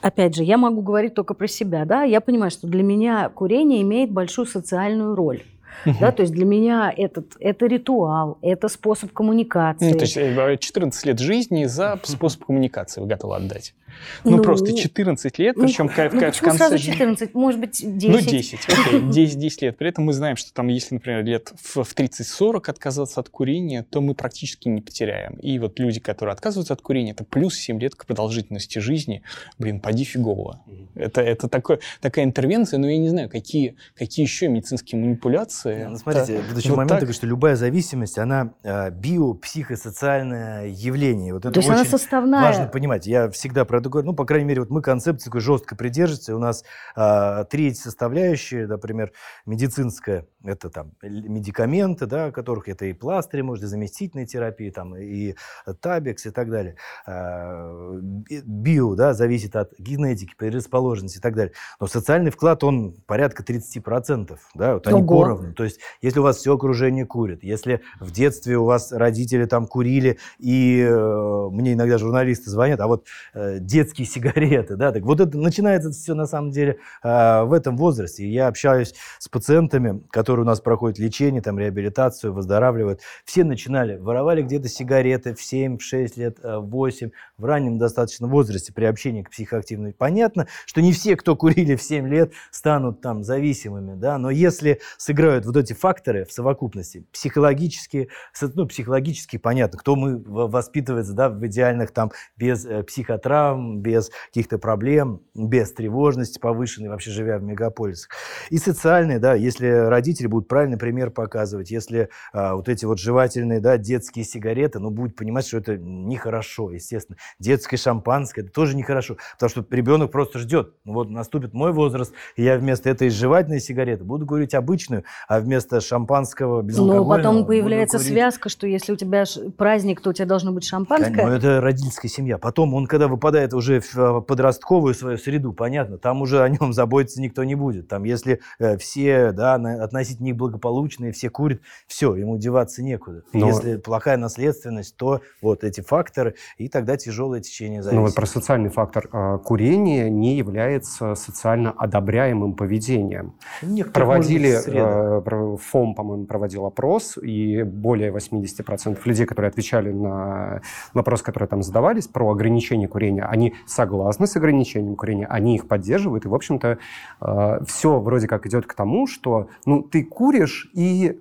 Опять же, я могу говорить только про себя, да, я понимаю, что для меня курение имеет большую социальную роль. Угу. Да, то есть для меня этот, это ритуал, это способ коммуникации. Ну, то есть 14 э, лет жизни за способ коммуникации вы готовы отдать? Ну, ну просто 14 лет, причем ну, в, ну, в конце... сразу 14? Может быть, 10? Ну, 10, окей, 10, 10 лет. При этом мы знаем, что там, если, например, лет в, в 30-40 отказаться от курения, то мы практически не потеряем. И вот люди, которые отказываются от курения, это плюс 7 лет к продолжительности жизни. Блин, поди фигово. Это, это такое, такая интервенция, но я не знаю, какие, какие еще медицинские манипуляции. Ну, смотрите, это, еще вот момент такой, что любая зависимость, она э, биопсихосоциальное явление. Вот это То есть она составная. важно понимать. Я всегда про это говорю, ну, по крайней мере, вот мы концепции такой жестко придерживаемся. У нас а, три составляющие, например, медицинская, это там медикаменты, да, которых это и пластыри, может, и заместительные терапии, там, и табекс и так далее. А, био, да, зависит от генетики, предрасположенности и так далее. Но социальный вклад, он порядка 30%, да, вот они Ого. поровну. То есть, если у вас все окружение курит, если в детстве у вас родители там курили, и э, мне иногда журналисты звонят, а вот э, детские сигареты, да, так вот это начинается все на самом деле э, в этом возрасте. Я общаюсь с пациентами, которые у нас проходят лечение, там, реабилитацию, выздоравливают. Все начинали, воровали где-то сигареты в 7, в 6 лет, э, в 8, в раннем достаточно возрасте при общении к психоактивной. Понятно, что не все, кто курили в 7 лет, станут там зависимыми, да, но если сыграют вот эти факторы в совокупности, психологически, ну, психологически понятно, кто мы воспитывается, да, в идеальных там без э, психотравм, травм, без каких-то проблем, без тревожности повышенной, вообще живя в мегаполисах. И социальные, да, если родители будут правильный пример показывать, если а, вот эти вот жевательные, да, детские сигареты, ну, будет понимать, что это нехорошо, естественно. Детское шампанское, это тоже нехорошо, потому что ребенок просто ждет. Ну, вот наступит мой возраст, и я вместо этой жевательной сигареты буду говорить обычную, а вместо шампанского безалкогольного... Но потом появляется говорить... связка, что если у тебя праздник, то у тебя должно быть шампанское. Ну, это родительская семья. Потом он, когда выпадает уже в а, подростковую свою среду, понятно, там уже о нем заботиться никто не будет. Там, если э, все, да, относительно них благополучные, все курят, все, ему деваться некуда. Но... Если плохая наследственность, то вот эти факторы, и тогда тяжелое течение зависимости. Ну вот про социальный фактор. А, курение не является социально одобряемым поведением. Некоторых, Проводили, э, ФОМ, по-моему, проводил опрос, и более 80% людей, которые отвечали на вопросы, которые там задавались про ограничение курения, они согласны с ограничением курения, они их поддерживают, и, в общем-то, э, все вроде как идет к тому, что ну, ты куришь, и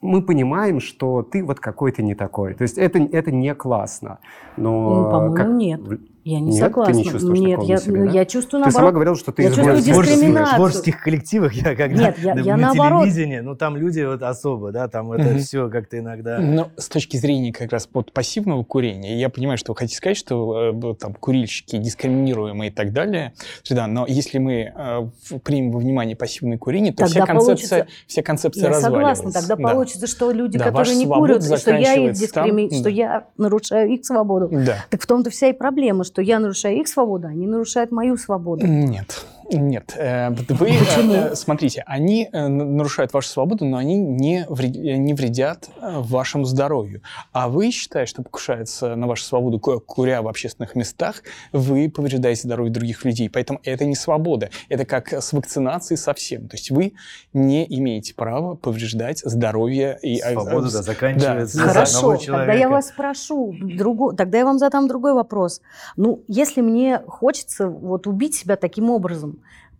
мы понимаем, что ты вот какой-то не такой. То есть это, это не классно. Но ну, по-моему, как... нет. Я не Нет, согласна. Ты не чувствуешь Нет, я, себе, ну, да? я чувствую Ты наоборот. сама говорила, что ты я из чувствую дискриминацию. В творческих коллективах я когда Нет, я, на, я на наоборот. телевидении, ну там люди вот особо, да, там это угу. все как-то иногда. Но с точки зрения как раз под пассивного курения, я понимаю, что вы хотите сказать, что э, там курильщики дискриминируемые и так далее, да, но если мы э, примем во внимание пассивное курение, то тогда вся концепция, вся концепция я согласна, тогда да. получится, что люди, да, которые не курят, что я их дискриминирую, там, что я нарушаю их свободу. Да. Так в том-то вся и проблема, что я нарушаю их свободу, они нарушают мою свободу. Нет. Нет, э, вы э, смотрите, они э, нарушают вашу свободу, но они не, не вредят вашему здоровью. А вы считаете, что покушается на вашу свободу, куря в общественных местах, вы повреждаете здоровье других людей. Поэтому это не свобода. Это как с вакцинацией совсем. То есть вы не имеете права повреждать здоровье и свобода да, заканчивается. Да. Хорошо, тогда я вас спрошу, друго... тогда я вам задам другой вопрос. Ну, если мне хочется вот убить себя таким образом,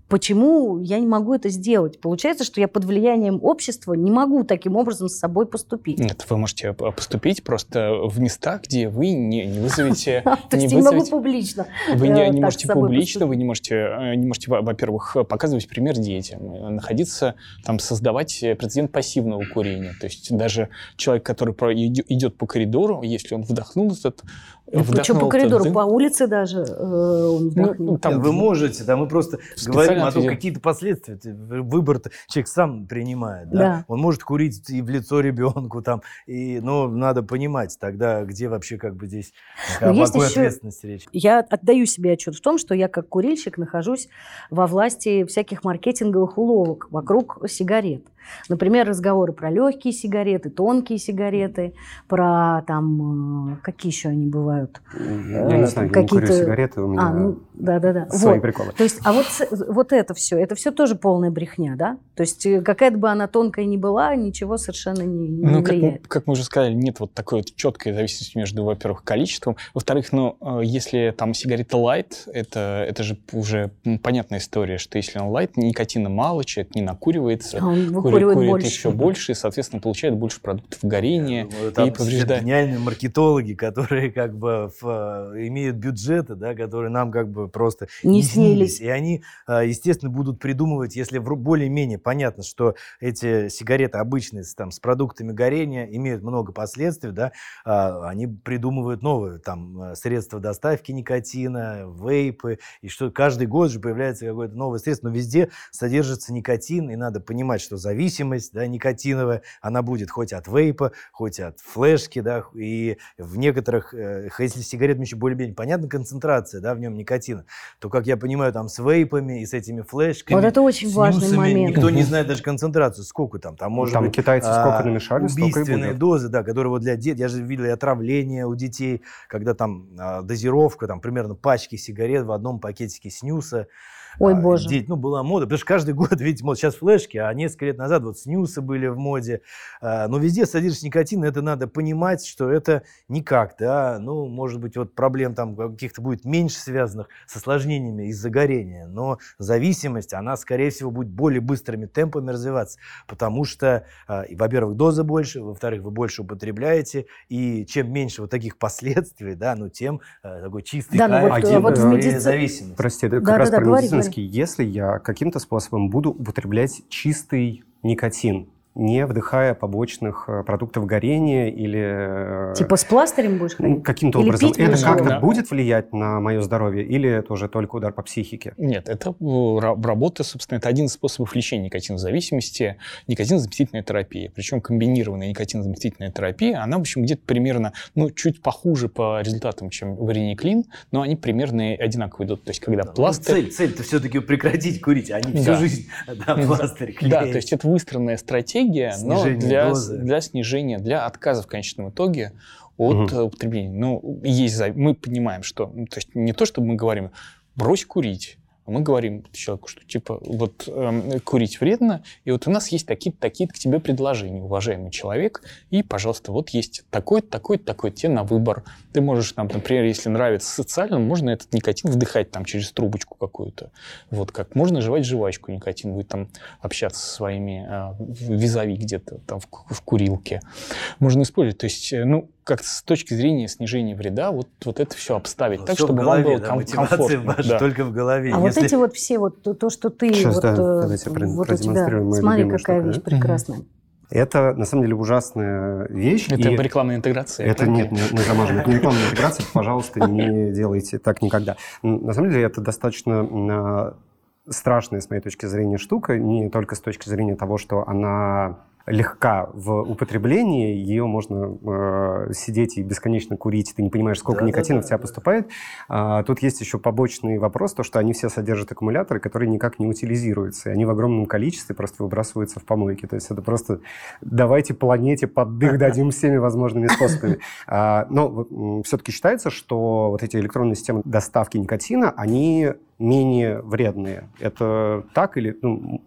Почему я не могу это сделать? Получается, что я под влиянием общества не могу таким образом с собой поступить. Нет, вы можете поступить просто в местах, где вы не, не вызовете... То есть я не могу публично Вы не, не можете публично, вы не можете, э, не можете, во-первых, показывать пример детям, э, находиться, там, создавать прецедент пассивного курения. То есть даже человек, который идет по коридору, если он вдохнул этот причем по коридору, по улице даже э, он вдохнул. Ну, там вы можете, да, мы просто говорим о том, какие-то последствия. Выбор человек сам принимает, да? да. Он может курить и в лицо ребенку там, и, но надо понимать тогда, где вообще как бы здесь о какой ответственности речь. Я отдаю себе отчет в том, что я как курильщик нахожусь во власти всяких маркетинговых уловок вокруг сигарет. Например, разговоры про легкие сигареты, тонкие сигареты, про там, э, какие еще они бывают? Я не знаю, я не курю сигареты, у меня а, ну, да, да, да. свои вот. приколы. То есть, а вот, вот это все, это все тоже полная брехня, да? То есть, э, какая бы она тонкая ни была, ничего совершенно не, не ну, влияет. Как, как мы уже сказали, нет вот такой вот четкой зависимости между, во-первых, количеством, во-вторых, ну, э, если там сигарета light, это, это же уже понятная история, что если он light, никотина мало, человек не накуривается, а он выкуривает курит больше. еще больше, и, соответственно, получает больше продуктов горения ну, Там и повреждает. гениальные маркетологи, которые как бы в, э, имеют бюджеты, да, которые нам как бы просто не, не снились. И они, э, естественно, будут придумывать, если более-менее понятно, что эти сигареты обычные там, с продуктами горения имеют много последствий, да, а, они придумывают новые там э, средства доставки никотина, вейпы, и что каждый год же появляется какое-то новое средство, но везде содержится никотин, и надо понимать, что зависимость да, никотиновая, она будет хоть от вейпа, хоть от флешки, да, и в некоторых, если сигарет еще более-менее понятна концентрация, да, в нем никотина, то, как я понимаю, там с вейпами и с этими флешками. Вот это очень важный момент. Никто не знает даже концентрацию, сколько там. Там, может там быть, китайцы сколько а, намешали, убийственные дозы, да, которые вот для детей, я же видел и отравление у детей, когда там а, дозировка, там примерно пачки сигарет в одном пакетике снюса. Ой, а, боже. Деть, ну, была мода, потому что каждый год, видите, вот сейчас флешки, а несколько лет назад вот снюсы были в моде. А, но везде содержится никотин, это надо понимать, что это никак, да, ну, ну, может быть, вот проблем там каких-то будет меньше связанных с осложнениями из-за горения, но зависимость, она, скорее всего, будет более быстрыми темпами развиваться, потому что, э, во-первых, доза больше, во-вторых, вы больше употребляете, и чем меньше вот таких последствий, да, ну, тем э, такой чистый да, ну, вот, а вот в медици... зависимость. Прости, это как да, раз да, про говори, Говори. Если я каким-то способом буду употреблять чистый никотин, не вдыхая побочных э, продуктов горения или... Э, типа с пластырем будешь ходить? Каким-то или образом. Это как-то да. будет влиять на мое здоровье или это уже только удар по психике? Нет, это э, работа, собственно, это один из способов лечения никотинозависимости, никотинозаместительная терапия. Причем комбинированная никотинозаместительная терапия, она, в общем, где-то примерно, ну, чуть похуже по результатам, чем варениклин, но они примерно одинаково идут. То есть, когда да, ну, пластырь... Цель, цель-то все-таки прекратить курить, а не всю да. жизнь да, пластырь клеить. Да, то есть это выстроенная стратегия, стратегия, но для, для снижения, для отказа в конечном итоге от угу. употребления. Ну, есть, мы понимаем, что, то есть не то, чтобы мы говорим, брось курить, а мы говорим человеку, что типа вот э, курить вредно, и вот у нас есть такие-то такие к тебе предложения, уважаемый человек, и, пожалуйста, вот есть такой-то, такой-то, такой тебе на выбор. Ты можешь там, например, если нравится социально, можно этот никотин вдыхать там через трубочку какую-то. Вот как можно жевать жвачку никотин, будет там общаться со своими э, визави где-то там в, в курилке. Можно использовать. То есть, э, ну, как с точки зрения снижения вреда, вот, вот это все обставить ну, так, все чтобы голове, вам было да, ком- комфортно. Да. только в голове. А Если... вот эти вот все, вот то, что ты, Сейчас, вот, да, э, вот у тебя, смотри, какая штука, вещь да? прекрасная. Это, на самом деле, ужасная вещь. Это и рекламная интеграция. Это нет, не, не замажем. Это не рекламная интеграция. Пожалуйста, не делайте так никогда. На самом деле, это достаточно а, страшная, с моей точки зрения, штука. Не только с точки зрения того, что она легка в употреблении, ее можно э, сидеть и бесконечно курить, ты не понимаешь, сколько да, никотина да, в тебя поступает. А, тут есть еще побочный вопрос, то, что они все содержат аккумуляторы, которые никак не утилизируются, и они в огромном количестве просто выбрасываются в помойки. То есть это просто давайте планете под дых дадим всеми возможными способами. А, но все-таки считается, что вот эти электронные системы доставки никотина, они менее вредные. Это так или... Ну,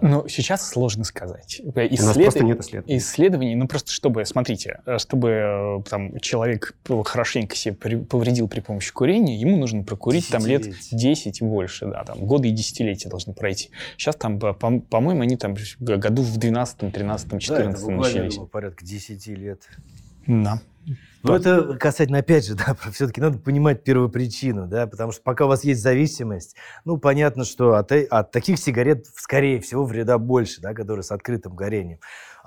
ну, сейчас сложно сказать. Исслед... У нас просто нет исследований. Исследований, ну просто чтобы, смотрите, чтобы э, там человек хорошенько себе повредил при помощи курения, ему нужно прокурить там лет 10 и больше, да, там годы и десятилетия должны пройти. Сейчас там, по- по-моему, они там году в 12, 13, 14 да, начались. порядка 10 лет. Да. Ну, это касательно, опять же, да, все-таки надо понимать первопричину, да, потому что пока у вас есть зависимость, ну, понятно, что от, э, от таких сигарет, скорее всего, вреда больше, да, которые с открытым горением.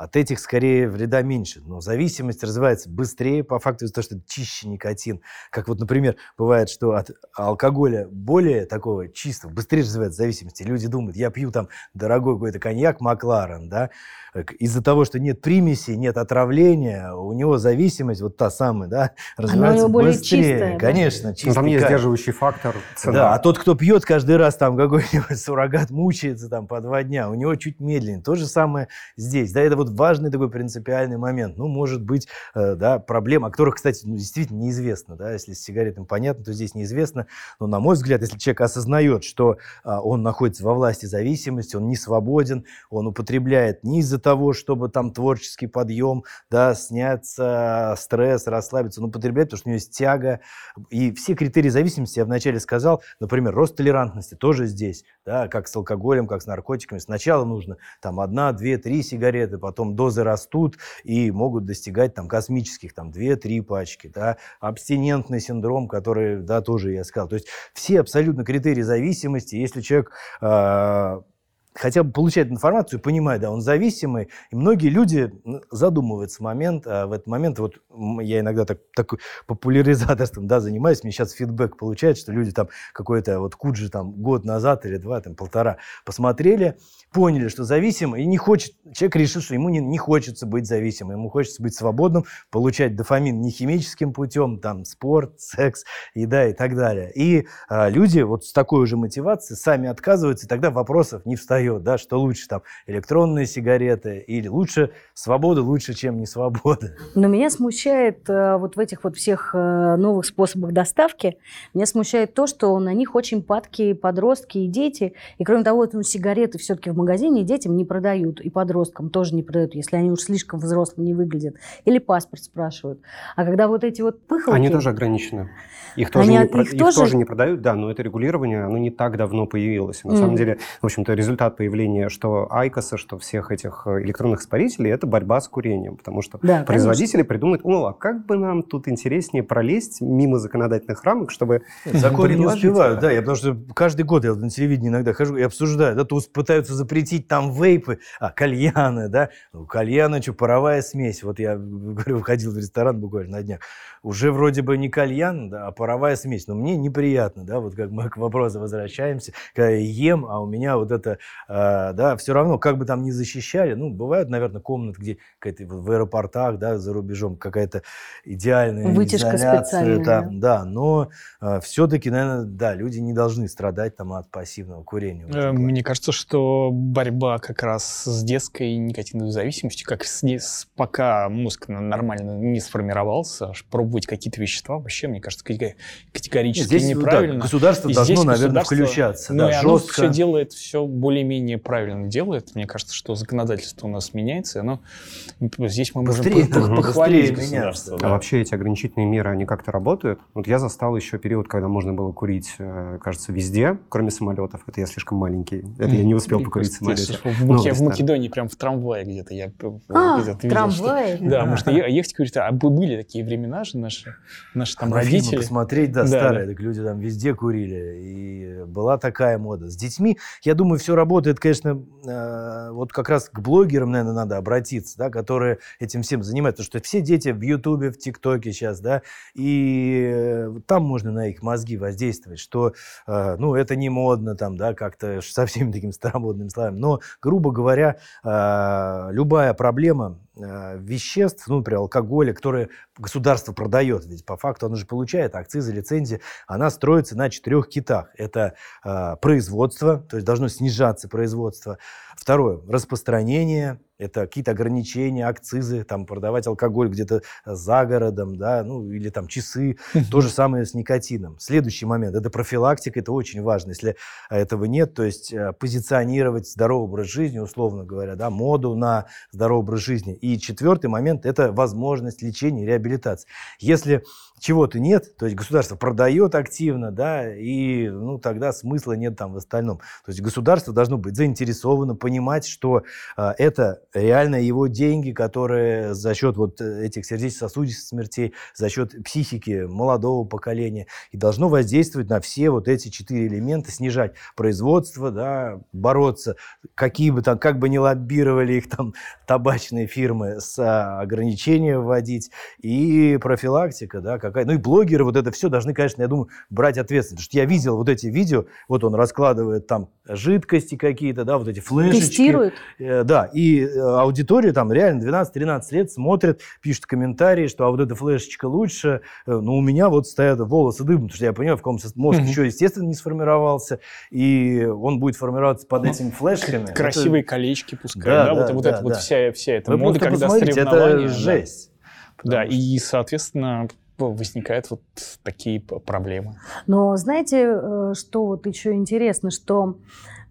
От этих, скорее, вреда меньше. Но зависимость развивается быстрее, по факту из-за того, что чище никотин. Как вот, например, бывает, что от алкоголя более такого чистого, быстрее развивается зависимость. И люди думают, я пью там дорогой какой-то коньяк Макларен, да, из-за того, что нет примеси, нет отравления, у него зависимость, вот та самая, да, развивается более быстрее. Чистая, Конечно, да? чистый. там есть сдерживающий фактор цена. Да, а тот, кто пьет каждый раз там какой-нибудь суррогат, мучается там по два дня, у него чуть медленнее. То же самое здесь. Да, это вот важный такой принципиальный момент. Ну, может быть, э, да, проблем, о которых, кстати, ну, действительно неизвестно. Да, если с сигаретами понятно, то здесь неизвестно. Но, на мой взгляд, если человек осознает, что а, он находится во власти зависимости, он не свободен, он употребляет не из-за того, чтобы там творческий подъем, да, сняться стресс, расслабиться, он употребляет, потому что у него есть тяга. И все критерии зависимости, я вначале сказал, например, рост толерантности тоже здесь, да, как с алкоголем, как с наркотиками. Сначала нужно там одна, две, три сигареты, потом дозы растут и могут достигать там космических, там две-три пачки, да, абстинентный синдром, который, да, тоже я сказал. То есть все абсолютно критерии зависимости, если человек э, хотя бы получает информацию, понимает, да, он зависимый. И многие люди задумываются момент, а в этот момент, вот я иногда так, так популяризаторством да, занимаюсь, мне сейчас фидбэк получает, что люди там какой-то вот Куджи там год назад или два, там полтора посмотрели, поняли, что зависим, и не хочет, человек решил, что ему не, не хочется быть зависимым, ему хочется быть свободным, получать дофамин не химическим путем, там, спорт, секс, еда и так далее. И а, люди вот с такой уже мотивацией сами отказываются, и тогда вопросов не встает продает, да, что лучше там электронные сигареты или лучше свобода лучше, чем не свобода. Но меня смущает э, вот в этих вот всех э, новых способах доставки, меня смущает то, что на них очень падки подростки и дети. И кроме того, ну, сигареты все-таки в магазине детям не продают, и подросткам тоже не продают, если они уж слишком взрослым не выглядят. Или паспорт спрашивают. А когда вот эти вот пыхалки... Они тоже ограничены. Их тоже, Они- не, про- их их тоже- тоже не продают, да, но это регулирование, оно не так давно появилось. На самом Мгм. деле, в общем-то, результат появления что Айкоса, что всех этих э, электронных испарителей, это борьба с курением, потому что Да, производители придумают, о, а как бы нам тут интереснее пролезть мимо законодательных рамок, чтобы... Законы не успевают, да. Я потому что каждый год я на телевидении иногда хожу и обсуждаю, да, то пытаются запретить там вейпы, а, кальяны, да. Ну, кальяны, что, паровая смесь. Вот я, говорю, выходил в ресторан буквально на днях. Уже вроде бы не кальян, да, а паровая смесь. Но мне неприятно, да, вот как мы к вопросу возвращаемся, когда я ем, а у меня вот это, да, все равно, как бы там ни защищали, ну, бывают, наверное, комнаты, где в аэропортах, да, за рубежом какая-то идеальная Вытяжка изоляция, специальная, там, да, но все-таки, наверное, да, люди не должны страдать там от пассивного курения. Э. Мне кажется, что борьба как раз с детской никотиновой зависимостью, как с, с- пока мозг нормально не сформировался, аж пробовать какие-то вещества, вообще, мне кажется, катего- категорически Здесь, да, неправильно. государство И должно, здесь наверное, включаться. Ну, да, и оно жестко. все делает, все более-менее правильно делает. Мне кажется, что законодательство у нас меняется, и оно здесь мы можем Быстрее, пох- похвалить государство. А да. вообще эти ограничительные меры, они как-то работают? Вот я застал еще период, когда можно было курить, э, кажется, везде, кроме самолетов. Это я слишком маленький. Это я не успел покурить самолете. В, Ну, Маке- в. Македонии, прям в трамвае где-то я п- А, где-то видел, трамвай. что- Да, можно ехать курить. А были такие времена же наши, наши там А родители. посмотреть, да, Да, старые, да. так люди там везде курили, и была такая мода. С детьми, я думаю, все работает, конечно, э, вот как раз к блогерам, наверное, надо обратиться, да, которые этим всем занимаются, потому что все дети в Ютубе, в ТикТоке сейчас, да, и э, там можно на их мозги воздействовать, что, э, ну, это не модно там, да, как-то со всеми такими старомодными словами, но, грубо говоря, любая проблема веществ, ну, например, алкоголя, которые государство продает, ведь по факту оно же получает акцизы, лицензии, она строится на четырех китах. Это э, производство, то есть должно снижаться производство. Второе, распространение, это какие-то ограничения, акцизы, там продавать алкоголь где-то за городом, да, ну или там часы, то же самое с никотином. Следующий момент, это профилактика, это очень важно. Если этого нет, то есть э, позиционировать здоровый образ жизни, условно говоря, да, моду на здоровый образ жизни. И четвертый момент – это возможность лечения и реабилитации. Если чего-то нет, то есть государство продает активно, да, и ну, тогда смысла нет там в остальном. То есть государство должно быть заинтересовано, понимать, что а, это реально его деньги, которые за счет вот э, этих сердечно-сосудистых смертей, за счет психики молодого поколения, и должно воздействовать на все вот эти четыре элемента, снижать производство, да, бороться, какие бы там, как бы ни лоббировали их там табачные фирмы, с а, ограничения вводить, и профилактика, да, какая. Ну и блогеры, вот это все должны, конечно, я думаю, брать ответственность. Потому что я видел вот эти видео, вот он раскладывает там жидкости какие-то, да, вот эти флешечки. Тестируют. Э, Да, и аудитория там реально 12-13 лет смотрит, пишет комментарии, что а вот эта флешечка лучше. Э, Но у меня вот стоят волосы дыбом, потому что я понимаю, в каком мозг Мгм. еще, естественно, не сформировался, и он будет формироваться под этими флешками. Это- Красивые колечки пускай, Да, да, да, вот, вот да, это вот да. вся, вся эта Вы мода, когда соревнования. это жесть. Да, и, соответственно, возникают вот такие проблемы. Но знаете, э, что вот еще интересно, что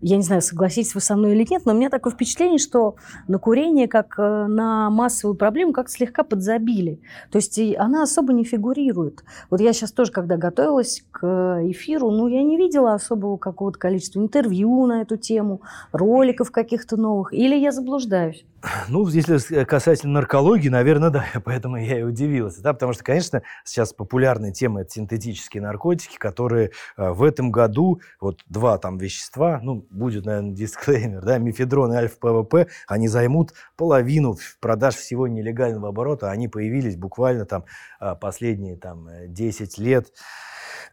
я не знаю, согласитесь вы со мной или нет, но у меня такое впечатление, что на курение как э, на массовую проблему как слегка подзабили. То есть она особо не фигурирует. Вот я сейчас тоже, когда готовилась к эфиру, ну, я не видела особого какого-то количества интервью на эту тему, роликов каких-то новых. Или я заблуждаюсь? Ну, если с- касательно наркологии, наверное, да, поэтому я и удивился, да, потому что, конечно, сейчас популярная тема – это синтетические наркотики, которые э, в этом году, вот два там вещества, ну, будет, наверное, дисклеймер, да, мифедрон и альфа-ПВП, они займут половину продаж всего нелегального оборота, они появились буквально там э, последние там э, 10 лет,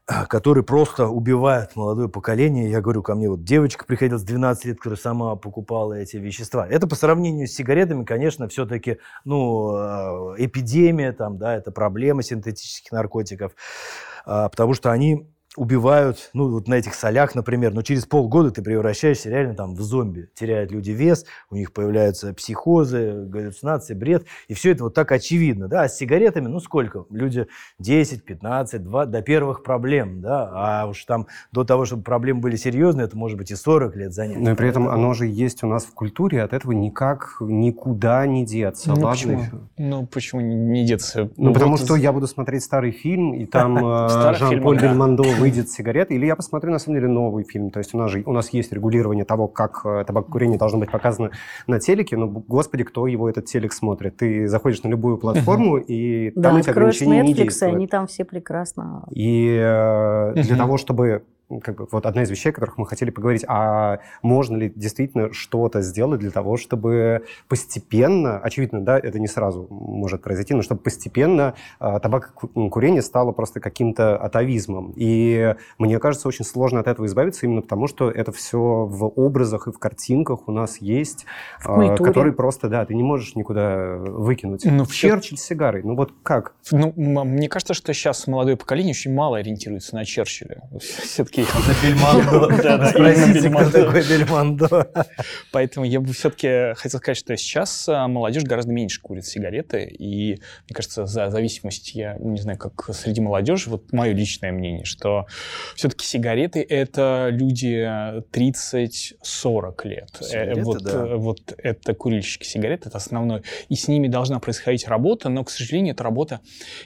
а, которые просто убивают молодое поколение. Я говорю, ко мне вот девочка приходила с 12 лет, которая сама покупала эти вещества. Это по сравнению с сигаретами, конечно, все-таки ну, э, эпидемия, там, да, это проблема синтетических наркотиков, а, потому что они убивают, ну, вот на этих солях, например, но через полгода ты превращаешься реально там в зомби. Теряют люди вес, у них появляются психозы, галлюцинации, бред, и все это вот так очевидно, да, а с сигаретами, ну, сколько? Люди 10, 15, 2, до первых проблем, да, а уж там до того, чтобы проблемы были серьезные, это может быть и 40 лет занять. Но и при этом оно же есть у нас в культуре, от этого никак никуда не деться. Ну, почему? Ну, почему не деться? Ну, потому вот что я буду смотреть старый фильм, и там э, Жан-Поль. Бельмондо выйдет с сигаретой, или я посмотрю, на самом деле, новый фильм. То есть у нас же у нас есть регулирование того, как э, табакокурение должно быть показано на телеке, но, господи, кто его этот телек смотрит? Ты заходишь на любую платформу, и Да, там эти откроешь ограничения не Netflix, и действуют. они там все прекрасно. И э, для того, чтобы ну, как бы, вот одна из вещей, о которых мы хотели поговорить, а можно ли действительно что-то сделать для того, чтобы постепенно, очевидно, да, это не сразу может произойти, но чтобы постепенно э, табакокурение стало просто каким-то атовизмом. И мне кажется, очень сложно от этого избавиться именно потому, что это все в образах и в картинках у нас есть, В э, культуре. которые просто, да, ты не можешь никуда выкинуть. Ну, всё- Черчилль с сигарой, ну вот как? Ну, м- мне кажется, что сейчас молодое поколение очень мало ориентируется на Черчилля. Все-таки На Бельмондо. Да, да, Спросите, кто Бельмондо. такой Бельмондо. Поэтому я бы все-таки хотел сказать, что сейчас а, молодежь гораздо меньше курит сигареты, и мне кажется, за зависимость, я не знаю, как среди молодежи, вот мое личное мнение, что все-таки сигареты — это люди 30-40 лет. Э, Сигареты, вот, да. э, вот это курильщики сигарет, это основное. И с ними должна происходить работа, но, к сожалению, эта работа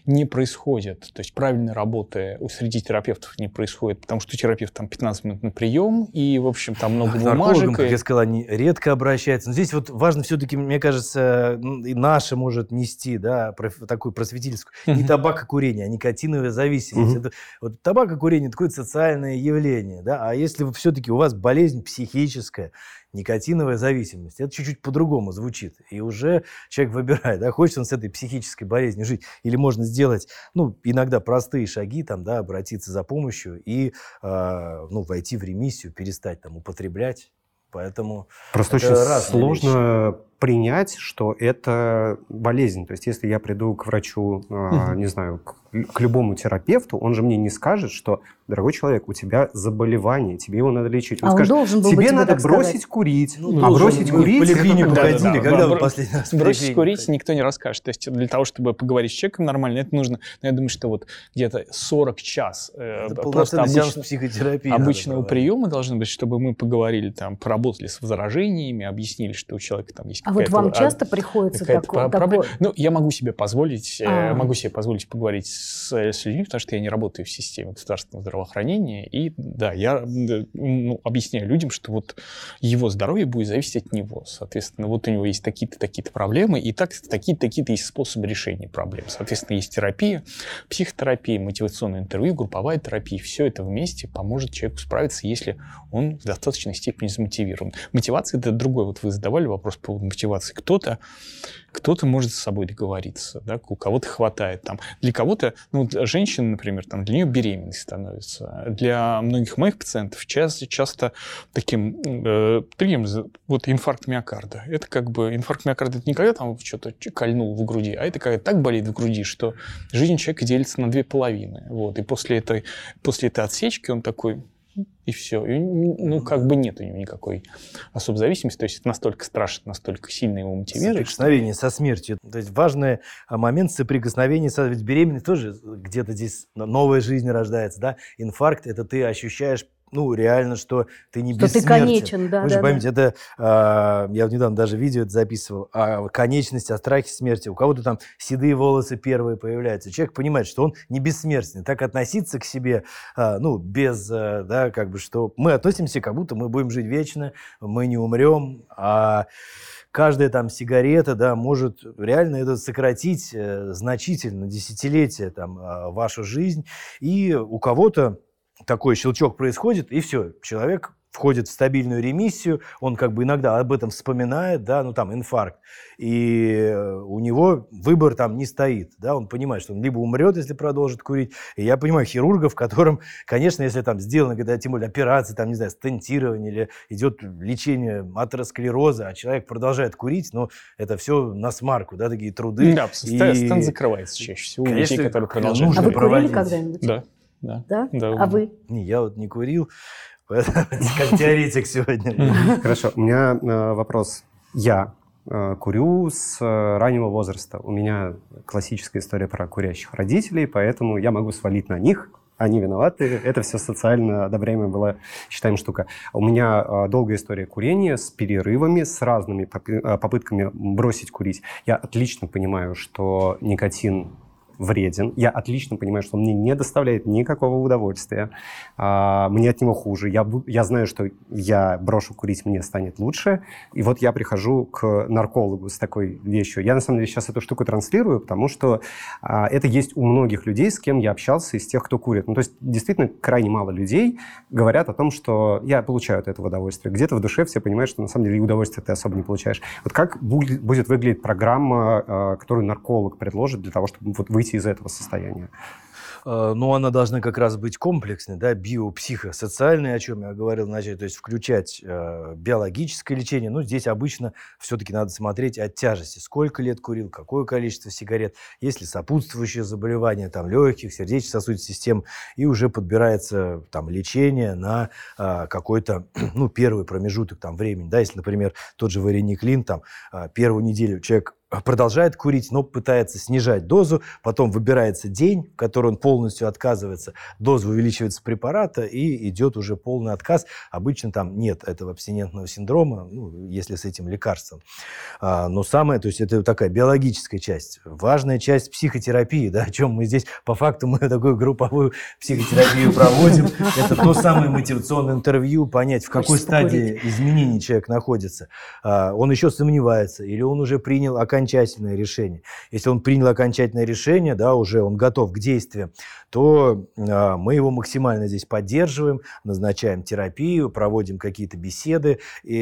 не происходит. То есть правильной работы у среди терапевтов не происходит, потому что у терапевта там 15 минут на прием, и, в общем, там много К наркологам, бумажек. как и- я сказал, они редко обращаются. Но здесь вот важно все-таки, мне кажется, и наше может нести, да, проф- такую просветительскую, не табакокурение, а никотиновая зависимость. Это, вот табакокурение такое социальное явление, да, а если все-таки у вас болезнь психическая, никотиновая зависимость, это чуть-чуть по-другому звучит. И уже человек выбирает, да, хочет он с этой психической болезнью жить, или можно сделать, ну, иногда простые шаги, там, да, обратиться за помощью и, э, ну, войти в ремиссию, перестать там употреблять. Поэтому Просто очень сложно принять, что это болезнь. То есть, если я приду к врачу, э, не знаю, к, к любому терапевту, он же мне не скажет, что, дорогой человек, у тебя заболевание, тебе его надо лечить. Он А он скажет, должен был бы тебе тебе надо бросить сказать. курить. Ну, а должен бросить курить... Поликлинику это- ходили, Да-да-да. когда Бро- вы последний раз Бросить курить никто не расскажет. То есть для того, чтобы поговорить с человеком нормально, это нужно, ну, я думаю, что вот где-то 40 час э, Это просто обычно- психотерапии. обычного приема должно быть, чтобы мы поговорили там, поработали с возражениями, объяснили, что у человека там есть А вот вам а, часто приходится такое? такое- Ну, я могу себе позволить, э, А. могу себе позволить поговорить с, с людьми, потому что я не работаю в системе государственного здравоохранения, и да, я ну, объясняю людям, что вот его здоровье будет зависеть от него, соответственно, вот у него есть такие-то, такие-то проблемы, и так, такие-то, такие-то есть способы решения проблем. Соответственно, есть терапия, психотерапия, мотивационное интервью, групповая терапия, все это вместе поможет человеку справиться, если он в достаточной степени замотивирован. Мотивация – это другой. Вот вы задавали вопрос по поводу мотивации. Кто-то кто-то может с собой договориться, да, у кого-то хватает там. Для кого-то, ну, женщина, например, там, для нее беременность становится. Для многих моих пациентов часто, часто таким э, триггером вот инфаркт миокарда. Это как бы инфаркт миокарда, это не когда там что-то кольнул в груди, а это когда так болит в груди, что жизнь человека делится на две половины. Вот. И после этой, после этой отсечки он такой, и все. И, ну, как бы нет у него никакой особой зависимости. То есть это настолько страшно, настолько сильно его мотивирует. что- Соприкосновение со смертью. То есть важный а, момент соприкосновения со... Ведь беременность тоже где-то здесь новая жизнь рождается, да? Инфаркт – это ты ощущаешь ну, реально, что ты не Что ты бессмертен. конечен, да, Вы же да, поймите, это, а, я недавно даже видео это записывал, о конечности, о страхе смерти. У кого-то там седые волосы первые появляются. Человек понимает, что он не бессмертен. Так относиться к себе, а, ну, без, а, да, как бы, что мы относимся, как будто мы будем жить вечно, мы не умрем, а каждая там сигарета, да, может реально это сократить э, значительно, десятилетия там э, вашу жизнь. И у кого-то такой щелчок происходит, и все, человек входит в стабильную ремиссию, он как бы иногда об этом вспоминает, да, ну там инфаркт, и э, у него выбор там не стоит, да, он понимает, что он либо умрет, если продолжит курить, и я понимаю хирургов, которым, конечно, если там сделано, когда тем более операция, там, не знаю, стентирование или идет лечение атеросклероза, а человек продолжает курить, но это все на смарку, да, такие труды. Да, И- стенд закрывается чаще всего у людей, Конечно, которые ну, продолжают. А вы курили когда-нибудь? Да. Да. Да? Да. А вы? Не, я вот не курил, поэтому как теоретик сегодня. Хорошо, у меня э, вопрос. Я э, курю с э, раннего возраста. У меня классическая история про курящих родителей, поэтому я могу свалить на них. Они виноваты. Это все социально одобряемая была, считаем, штука. У меня э, долгая история курения с перерывами, с разными попы- попытками бросить курить. Я отлично понимаю, что никотин вреден. Я отлично понимаю, что он мне не доставляет никакого удовольствия. А, мне от него хуже. Я, я знаю, что я брошу курить, мне станет лучше. И вот я прихожу к наркологу с такой вещью. Я, на самом деле, сейчас эту штуку транслирую, потому что а, это есть у многих людей, с кем я общался, из тех, кто курит. Ну, то есть, действительно, крайне мало людей говорят о том, что я получаю от этого удовольствие. Где-то в душе все понимают, что, на самом деле, удовольствие ты особо не получаешь. Вот как будет, будет выглядеть программа, а, которую нарколог предложит для того, чтобы вот выйти из этого состояния? Э, Но она должна как раз быть комплексной, да, биопсихосоциальной, о чем я говорил вначале, то есть включать э, биологическое лечение. Ну, здесь обычно все-таки надо смотреть от тяжести. Сколько лет курил, какое количество сигарет, есть ли сопутствующие заболевания, там, легких, сердечно-сосудистой системы, и уже подбирается там лечение на э, какой-то, ну, первый промежуток там времени, да, если, например, тот же варениклин, там, э, первую неделю человек продолжает курить, но пытается снижать дозу, потом выбирается день, в который он полностью отказывается, доза увеличивается препарата и идет уже полный отказ. Обычно там нет этого абстинентного синдрома, ну, если с этим лекарством. А, но самое, то есть это такая биологическая часть. Важная часть психотерапии, да, о чем мы здесь, по факту, мы такую групповую психотерапию проводим. Это то самое мотивационное интервью, понять, в какой стадии изменений человек находится. А, Он еще сомневается, или он уже принял окончательное решение. Если он принял окончательное решение, да, уже он готов к действиям, то а, мы его максимально здесь поддерживаем, назначаем терапию, проводим какие-то беседы. И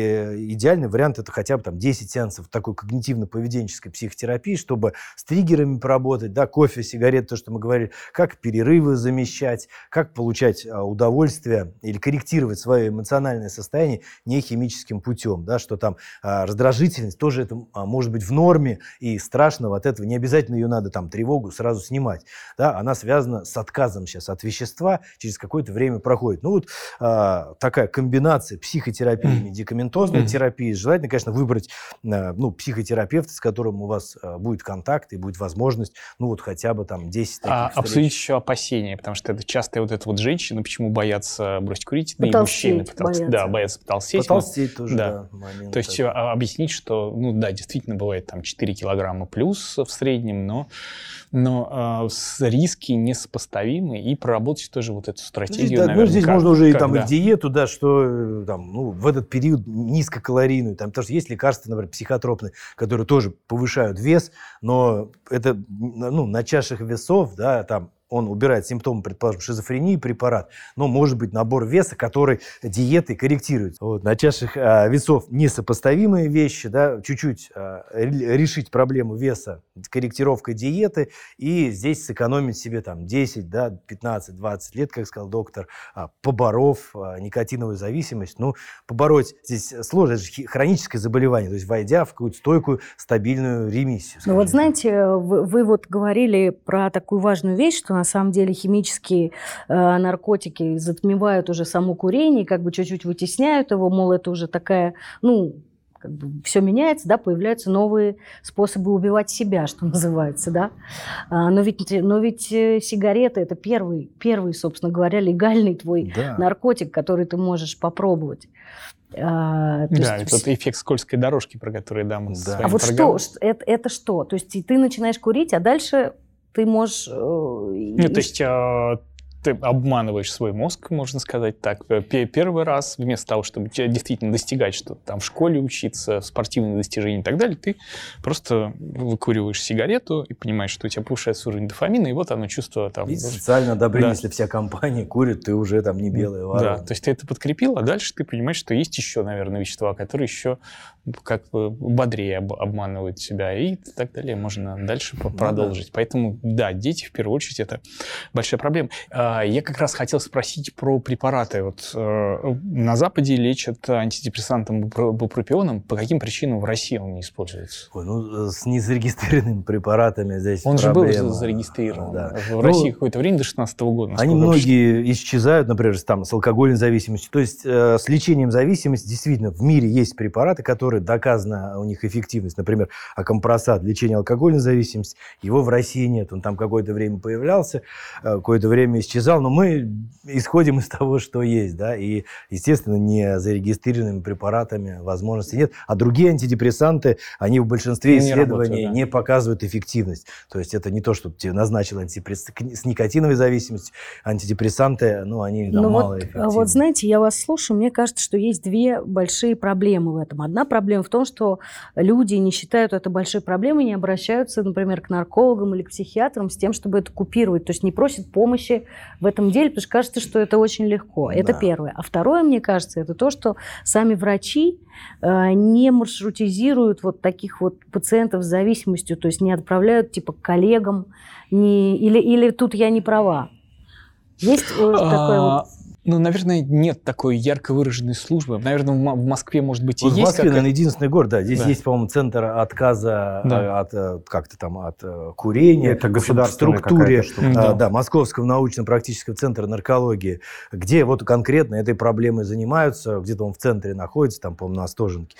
идеальный вариант это хотя бы там 10 сеансов такой когнитивно-поведенческой психотерапии, чтобы с триггерами поработать, да, кофе, сигарет, то, что мы говорили, как перерывы замещать, как получать а, удовольствие или корректировать свое эмоциональное состояние не химическим путем, да, что там а, раздражительность тоже это может быть в норме и страшного от этого не обязательно ее надо там тревогу сразу снимать, да, она связана с отказом сейчас от вещества, через какое-то время проходит. Ну вот а, такая комбинация психотерапии и медикаментозной терапии. Желательно, конечно, выбрать а, ну, психотерапевта, с которым у вас а, будет контакт и будет возможность, ну вот хотя бы там 10 таких А, встреч. обсудить еще опасения, потому что это часто вот это вот женщины, почему боятся бросить курить, да и мужчины потолстеть. боятся. Да, боятся потолстеть. Потолстеть тоже, да. да, момент То есть а, объяснить, что, ну да, действительно бывает там 4 килограмма плюс в среднем, но, но с риски несопоставимы, и проработать тоже вот эту Ну, стратегию, здесь, ну, наверное, здесь как- можно уже и там и в диету, да, что э, там, ну, в этот период низкокалорийную, там, потому что есть лекарства, например, психотропные, которые тоже повышают вес, но это, ну, на чашах весов, да, там, он убирает симптомы, предположим, шизофрении препарат, но может быть набор веса, который диетой корректирует. Вот, на чашах а, весов несопоставимые вещи, да, чуть-чуть а, ре- решить проблему веса корректировкой диеты и здесь сэкономить себе там 10, да, 15, 20 лет, как сказал доктор, а, поборов а, никотиновую зависимость. Ну, побороть здесь сложно, это же хроническое заболевание, то есть войдя в какую-то стойкую стабильную ремиссию. Ну вот знаете, вы, вы вот говорили про такую важную вещь, что на самом деле химические э, наркотики затмевают уже само курение, как бы чуть-чуть вытесняют его, мол, это уже такая, ну, как бы все меняется, да, появляются новые способы убивать себя, что называется, да. А, но ведь, но ведь э, сигареты это первый, первый, собственно говоря, легальный твой Да. наркотик, который ты можешь попробовать. А, то Да, есть это вот эффект скользкой дорожки, про который да, мы с Да. вами а вот что, это, это что? То есть ты начинаешь курить, а дальше ты можешь... э, Ну, и- то есть а, ты обманываешь свой мозг, можно сказать так. Пе- Первый раз, вместо того, чтобы действительно достигать что-то там в школе учиться, спортивные достижения и так далее, ты просто выкуриваешь сигарету и понимаешь, что у тебя повышается уровень дофамина, и вот оно чувство там... И социально одобрение, Да. если вся компания курит, ты уже там не белая Да, ворона. то есть ты это подкрепил, а дальше ты понимаешь, что есть еще, наверное, вещества, которые еще как бы бодрее об- обманывают себя и так далее. Можно дальше да. продолжить. Поэтому, да, дети в первую очередь это большая проблема. А, я как раз хотел спросить про препараты. Вот э, на Западе лечат антидепрессантом бупропионом. По каким причинам в России он не используется? Ой, ну, с незарегистрированными препаратами здесь Он проблема. же был зарегистрирован Да. в Ну, России какое-то время, до 16 года. Они многие исчезают, например, там, с алкогольной зависимостью. То есть э, с лечением зависимости действительно в мире есть препараты, которые доказана у них эффективность. Например, акомпросат, лечение алкогольной зависимости. Его в России нет. Он там какое-то время появлялся, э, какое-то время исчезал. Но мы исходим из того, что есть. Да? И, естественно, не зарегистрированными препаратами возможности нет. А другие антидепрессанты, они в большинстве Не исследований работают, да. не показывают эффективность. То есть это не то, что тебе назначил антидепресс... с никотиновой зависимостью. Антидепрессанты, ну, они да, Ну мало вот, эффективны. вот знаете, я вас слушаю, мне кажется, что есть две большие проблемы в этом. Одна проблема в том, что люди не считают это большой проблемой, не обращаются, например, к наркологам или к психиатрам с тем, чтобы это купировать, то есть не просят помощи в этом деле, потому что кажется, что это очень легко. Это Да. первое. А второе, мне кажется, это то, что сами врачи э, не маршрутизируют вот таких вот пациентов с зависимостью, то есть не отправляют типа к коллегам, не, или, или тут я не права. Есть э, такое А, вот Ну, наверное, нет такой ярко выраженной службы. Наверное, в Мо- в Москве, может быть, и Вот в есть Москве, какая- наверное, единственный город, да. Здесь Да. есть, по-моему, центр отказа Да. э, от э, как-то там от э, курения. Это В общем, в государственная структуре Да. да, Московского научно-практического центра наркологии, где вот конкретно этой проблемой занимаются, где-то он в центре находится, там, по-моему, на Остоженке.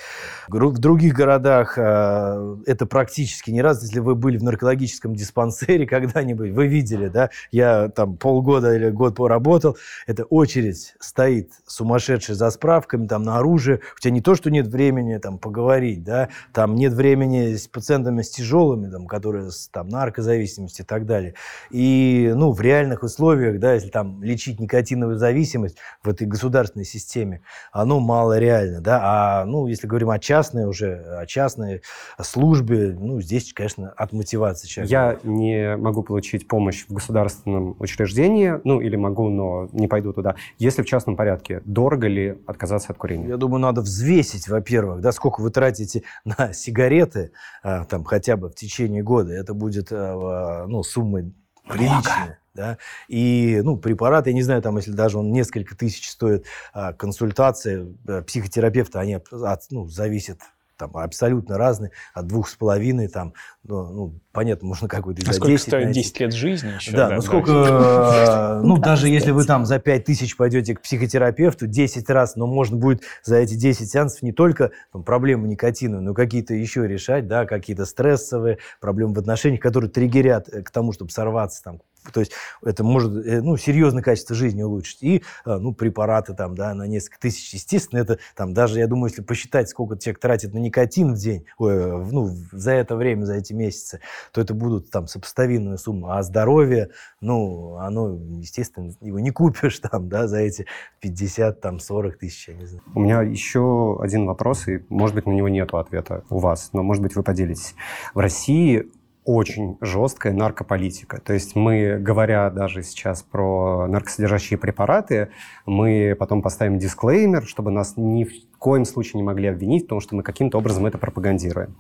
В других городах это практически не раз. Если вы были в наркологическом диспансере когда-нибудь, вы видели, да, я там полгода или год поработал, это очередь стоит сумасшедшая за справками, там на оружие. У тебя не то, что нет времени там поговорить, да, там нет времени с пациентами с тяжелыми, там, которые там, наркозависимостью и так далее. И, ну, в реальных условиях, да, если там лечить никотиновую зависимость в этой государственной системе, оно мало реально, да, а, ну, если говорим о частной уже, о частной службе, ну, здесь, конечно, от мотивации человека. Я не могу получить помощь в государственном учреждении, ну или могу, но не пойду туда. Если в частном порядке, дорого ли отказаться от курения? Я думаю, надо взвесить, во-первых, да, сколько вы тратите на сигареты, а, там, хотя бы в течение года. Это будет, а, ну, суммы приличные. Да? И, ну, препарат, я не знаю, там, если даже он несколько тысяч стоит, а, консультация а, психотерапевта, они от, ну, зависят там абсолютно разные, от двух с половиной, там, ну, ну, понятно, можно какой-то А за сколько 10 стоит найти. 10 лет жизни еще? Да, ну сколько, э, ну Да, даже если вы там за 5 тысяч пойдете к психотерапевту 10 раз, но можно будет за эти 10 сеансов не только там, проблемы никотина, но какие-то еще решать, да, какие-то стрессовые проблемы в отношениях, которые триггерят э, к тому, чтобы сорваться там. То есть это может, э, ну, серьезно качество жизни улучшить. И, э, ну, препараты там, да, на несколько тысяч. Естественно, это там даже, я думаю, если посчитать, сколько человек тратит на никотин в день, ой, э, ну, за это время, за эти месяцы, то это будут там сопоставимые суммы. А здоровье, ну, оно, естественно, его не купишь там, да, за эти 50, там, 40 тысяч, я не знаю. У меня еще один вопрос, и, может быть, на него нет ответа у вас, но, может быть, вы поделитесь. В России очень жесткая наркополитика. То есть мы, говоря даже сейчас про наркосодержащие препараты, мы потом поставим дисклеймер, чтобы нас ни в коем случае не могли обвинить, потому что мы каким-то образом это пропагандируем.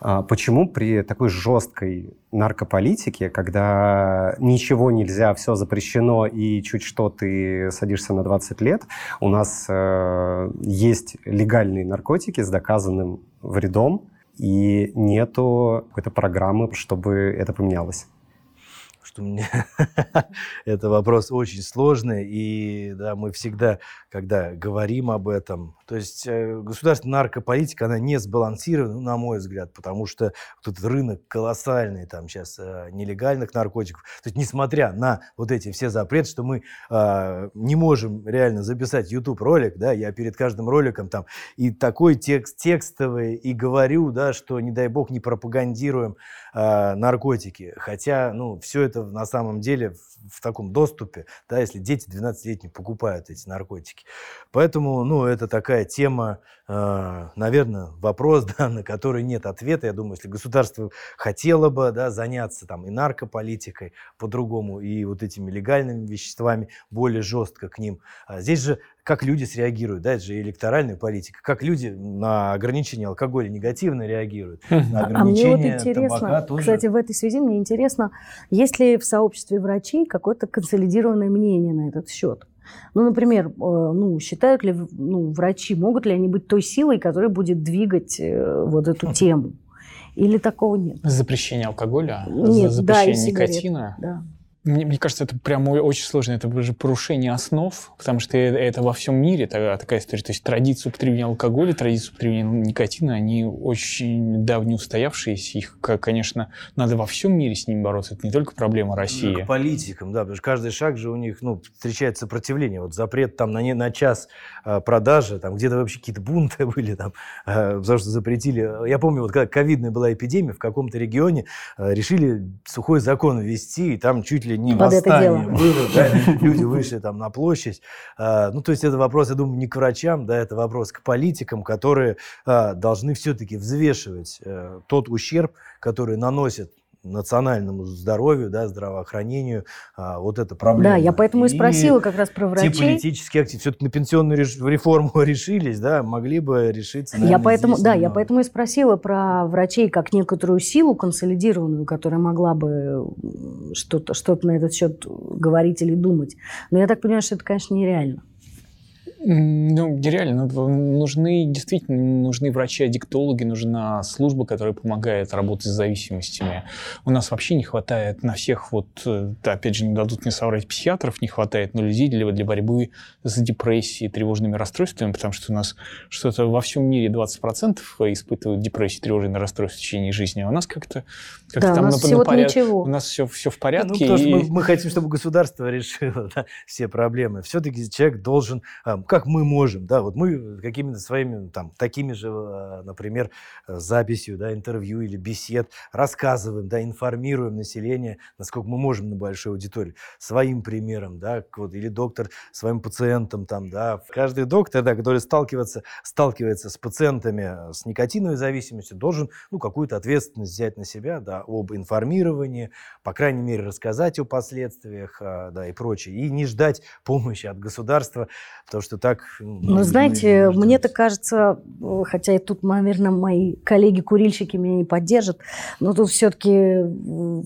А Почему при такой жесткой наркополитике, когда ничего нельзя, все запрещено, и чуть что ты садишься на 20 лет, у нас э, есть легальные наркотики с доказанным вредом, и нету какой-то программы, чтобы это поменялось. Что мне это вопрос очень сложный, и да, мы всегда, когда говорим об этом, то есть э, государственная наркополитика, она не сбалансирована, на мой взгляд, потому что тут рынок колоссальный, там сейчас э, нелегальных наркотиков, то есть несмотря на вот эти все запреты, что мы э, не можем реально записать YouTube ролик, да, я перед каждым роликом там и такой текст текстовый, и говорю, да, что не дай бог не пропагандируем наркотики, хотя, ну, все это на самом деле в, таком доступе, да, если дети 12-летние покупают эти наркотики. Поэтому, ну, это такая тема, э, наверное, вопрос, да, на который нет ответа. Я думаю, если государство хотело бы, да, заняться там и наркополитикой по-другому, и вот этими легальными веществами более жестко к ним. А здесь же как люди среагируют, да, это же электоральная политика, как люди на ограничение алкоголя негативно реагируют, на а мне вот интересно, тоже. кстати, в этой связи мне интересно, есть ли в сообществе врачей какое-то консолидированное мнение на этот счет? Ну, например, э, ну, считают ли ну, врачи, могут ли они быть той силой, которая будет двигать э, вот эту тему? Или такого нет? Запрещение алкоголя, нет, запрещение да, никотина. Да. Мне, мне кажется, это прям очень сложно. Это же порушение основ, потому что это во всем мире такая, такая история. То есть традиции употребления алкоголя, традиции употребления никотина, они очень давно устоявшиеся. Их, конечно, надо во всем мире с ними бороться. Это не только проблема России. Ну, к политикам, да, потому что каждый шаг же у них ну, встречает сопротивление. Вот запрет там на, не, на час э, продажи, там где-то вообще какие-то бунты были, там, э, потому что запретили. Я помню, вот когда ковидная была эпидемия, в каком-то регионе э, решили сухой закон ввести, и там чуть ли не Под восстание было, да, люди вышли там на площадь. А, ну, то есть это вопрос, я думаю, не к врачам, да, это вопрос к политикам, которые а, должны все-таки взвешивать э, тот ущерб, который наносит национальному здоровью, да, здравоохранению, а, вот это проблема. Да, я поэтому и, и спросила как раз про врачей. Те политические активы все-таки на пенсионную реформу решились, да, могли бы решиться. Наверное, я поэтому, да, я поэтому и спросила про врачей как некоторую силу консолидированную, которая могла бы что-то что на этот счет говорить или думать. Но я так понимаю, что это, конечно, нереально. Ну, нереально. Нужны, действительно, нужны врачи-аддиктологи, нужна служба, которая помогает работать с зависимостями. У нас вообще не хватает на всех, вот, э, опять же, не дадут мне соврать, психиатров не хватает, но людей для, для борьбы с депрессией, тревожными расстройствами, потому что у нас что-то во всем мире 20% испытывают депрессию, тревожные расстройства в течение жизни, а у нас как-то как да, там у нас на, на поряд... ничего. У нас все, все в порядке. Ну, потому и... что мы, мы хотим, чтобы государство решило да, все проблемы. Все-таки человек должен как мы можем, да, вот мы какими-то своими, там, такими же, э, например, записью, да, интервью или бесед рассказываем, да, информируем население, насколько мы можем на большой аудитории, своим примером, да, вот, или доктор своим пациентам, там, да, каждый доктор, да, который сталкивается, сталкивается с пациентами с никотиновой зависимостью, должен, ну, какую-то ответственность взять на себя, да, об информировании, по крайней мере, рассказать о последствиях, а, да, и прочее, и не ждать помощи от государства, потому что так... Ну, ну знаете, мне так кажется, хотя и тут, наверное, мои коллеги-курильщики меня не поддержат, но тут все-таки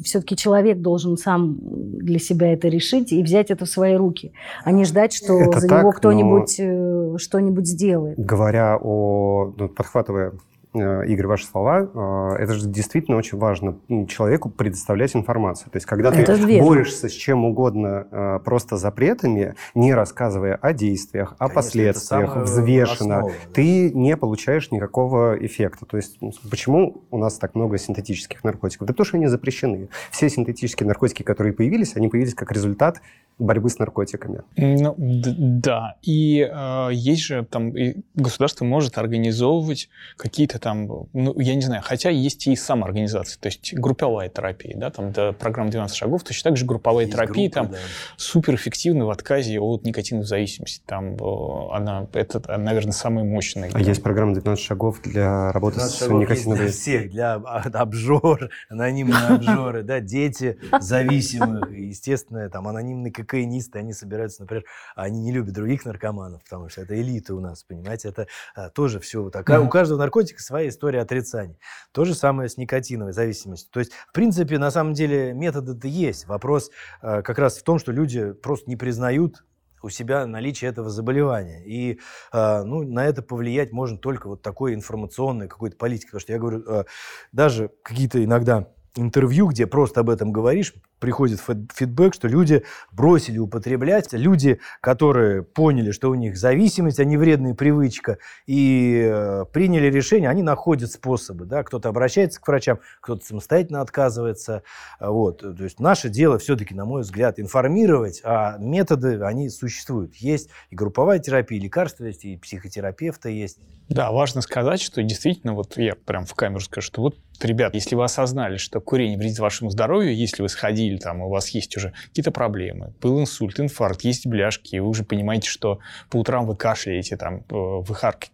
все человек должен сам для себя это решить и взять это в свои руки, а не ждать, что это за так, него кто-нибудь. Э, что-нибудь сделает. Говоря о... Ну, подхватывая Игорь, ваши слова, э, это же действительно очень важно человеку предоставлять информацию. То есть, когда это ты верно. борешься с чем угодно э, просто запретами, не рассказывая о действиях, о Конечно, последствиях, взвешенно, основа, да. ты не получаешь никакого эффекта. То есть, почему у нас так много синтетических наркотиков? Да потому что они запрещены. Все синтетические наркотики, которые появились, они появились как результат борьбы с наркотиками. Ну, да. И э, есть же там, и государство может организовывать какие-то там, ну, я не знаю, хотя есть и самоорганизации, то есть групповая терапия, да, там до программы 12 шагов, точно так же групповая есть терапия, группы, там да. суперэффективна в отказе от никотиновой зависимости. Там э, она, это, наверное, самая мощная. А есть программа 12 шагов для работы с никотиновой... Для всех, для обжор, анонимные обжоры, да, дети зависимых, естественно, там анонимный кокаинисты, они собираются, например, они не любят других наркоманов, потому что это элита у нас, понимаете, это а, тоже все вот так. У каждого наркотика своя история отрицания. То же самое с никотиновой зависимостью. То есть, в принципе, на самом деле методы-то есть. Вопрос а, как раз в том, что люди просто не признают у себя наличие этого заболевания. И э, ну, на это повлиять можно только вот такой информационной какой-то политикой. Потому что я говорю, э, даже какие-то иногда интервью, где просто об этом говоришь, приходит фидбэк, что люди бросили употреблять, люди, которые поняли, что у них зависимость, а не вредная привычка, и э, приняли решение, они находят способы, да, кто-то обращается к врачам, кто-то самостоятельно отказывается, вот, то есть наше дело все-таки, на мой взгляд, информировать, а методы, они существуют, есть и групповая терапия, и лекарства есть, и психотерапевты есть. Да, важно сказать, что действительно, вот я прям в камеру скажу, что вот, ребят, если вы осознали, что курение вредит вашему здоровью, если вы сходили или там у вас есть уже какие-то проблемы, был инсульт, инфаркт, есть бляшки, и вы уже понимаете, что по утрам вы кашляете, там, э, вы харкаете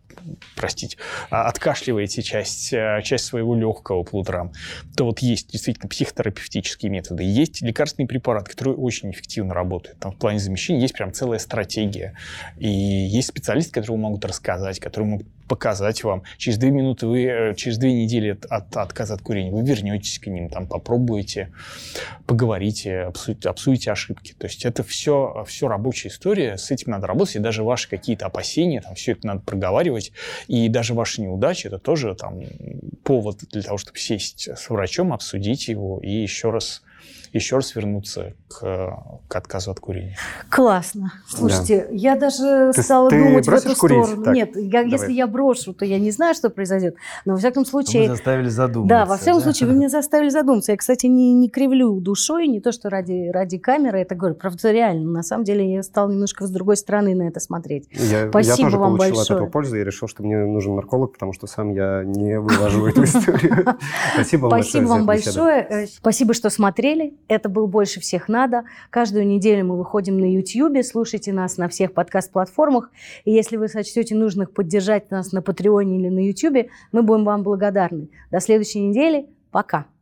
простите, а, откашливаете часть, э, часть своего легкого по утрам, то вот есть действительно психотерапевтические методы, есть лекарственные препараты, которые очень эффективно работают. Там в плане замещения есть прям целая стратегия. И есть специалисты, которые могут рассказать, которые могут показать вам. Через две минуты вы, э, через две недели от, от отказа от курения вы вернетесь к ним, там попробуете, поговорите, обсудите, обсудите ошибки. То есть это все, все рабочая история, с этим надо работать, и даже ваши какие-то опасения, там все это надо проговаривать, и даже ваши неудачи, это тоже там повод для того, чтобы сесть с врачом, обсудить его и еще раз еще раз вернуться к, к отказу от курения. Классно. Слушайте, да. я даже ты, стала ты думать в эту курить? сторону. Так, Нет, я, если я брошу, то я не знаю, что произойдет. Но во всяком случае... Вы заставили задуматься. Да, во всяком да? случае, вы меня заставили задуматься. Я, кстати, не, не кривлю душой, не то, что ради, ради камеры это говорю. Правда, реально. На самом деле я стала немножко с другой стороны на это смотреть. Я, Спасибо я тоже вам получил большое. от этого пользу. Я решил, что мне нужен нарколог, потому что сам я не вывожу эту историю. Спасибо вам Спасибо вам большое. Э, спасибо, что смотрели. Это был больше всех надо. Каждую неделю мы выходим на YouTube, слушайте нас на всех подкаст-платформах. И если вы сочтете нужных поддержать нас на Патреоне или на YouTube, мы будем вам благодарны. До следующей недели. Пока.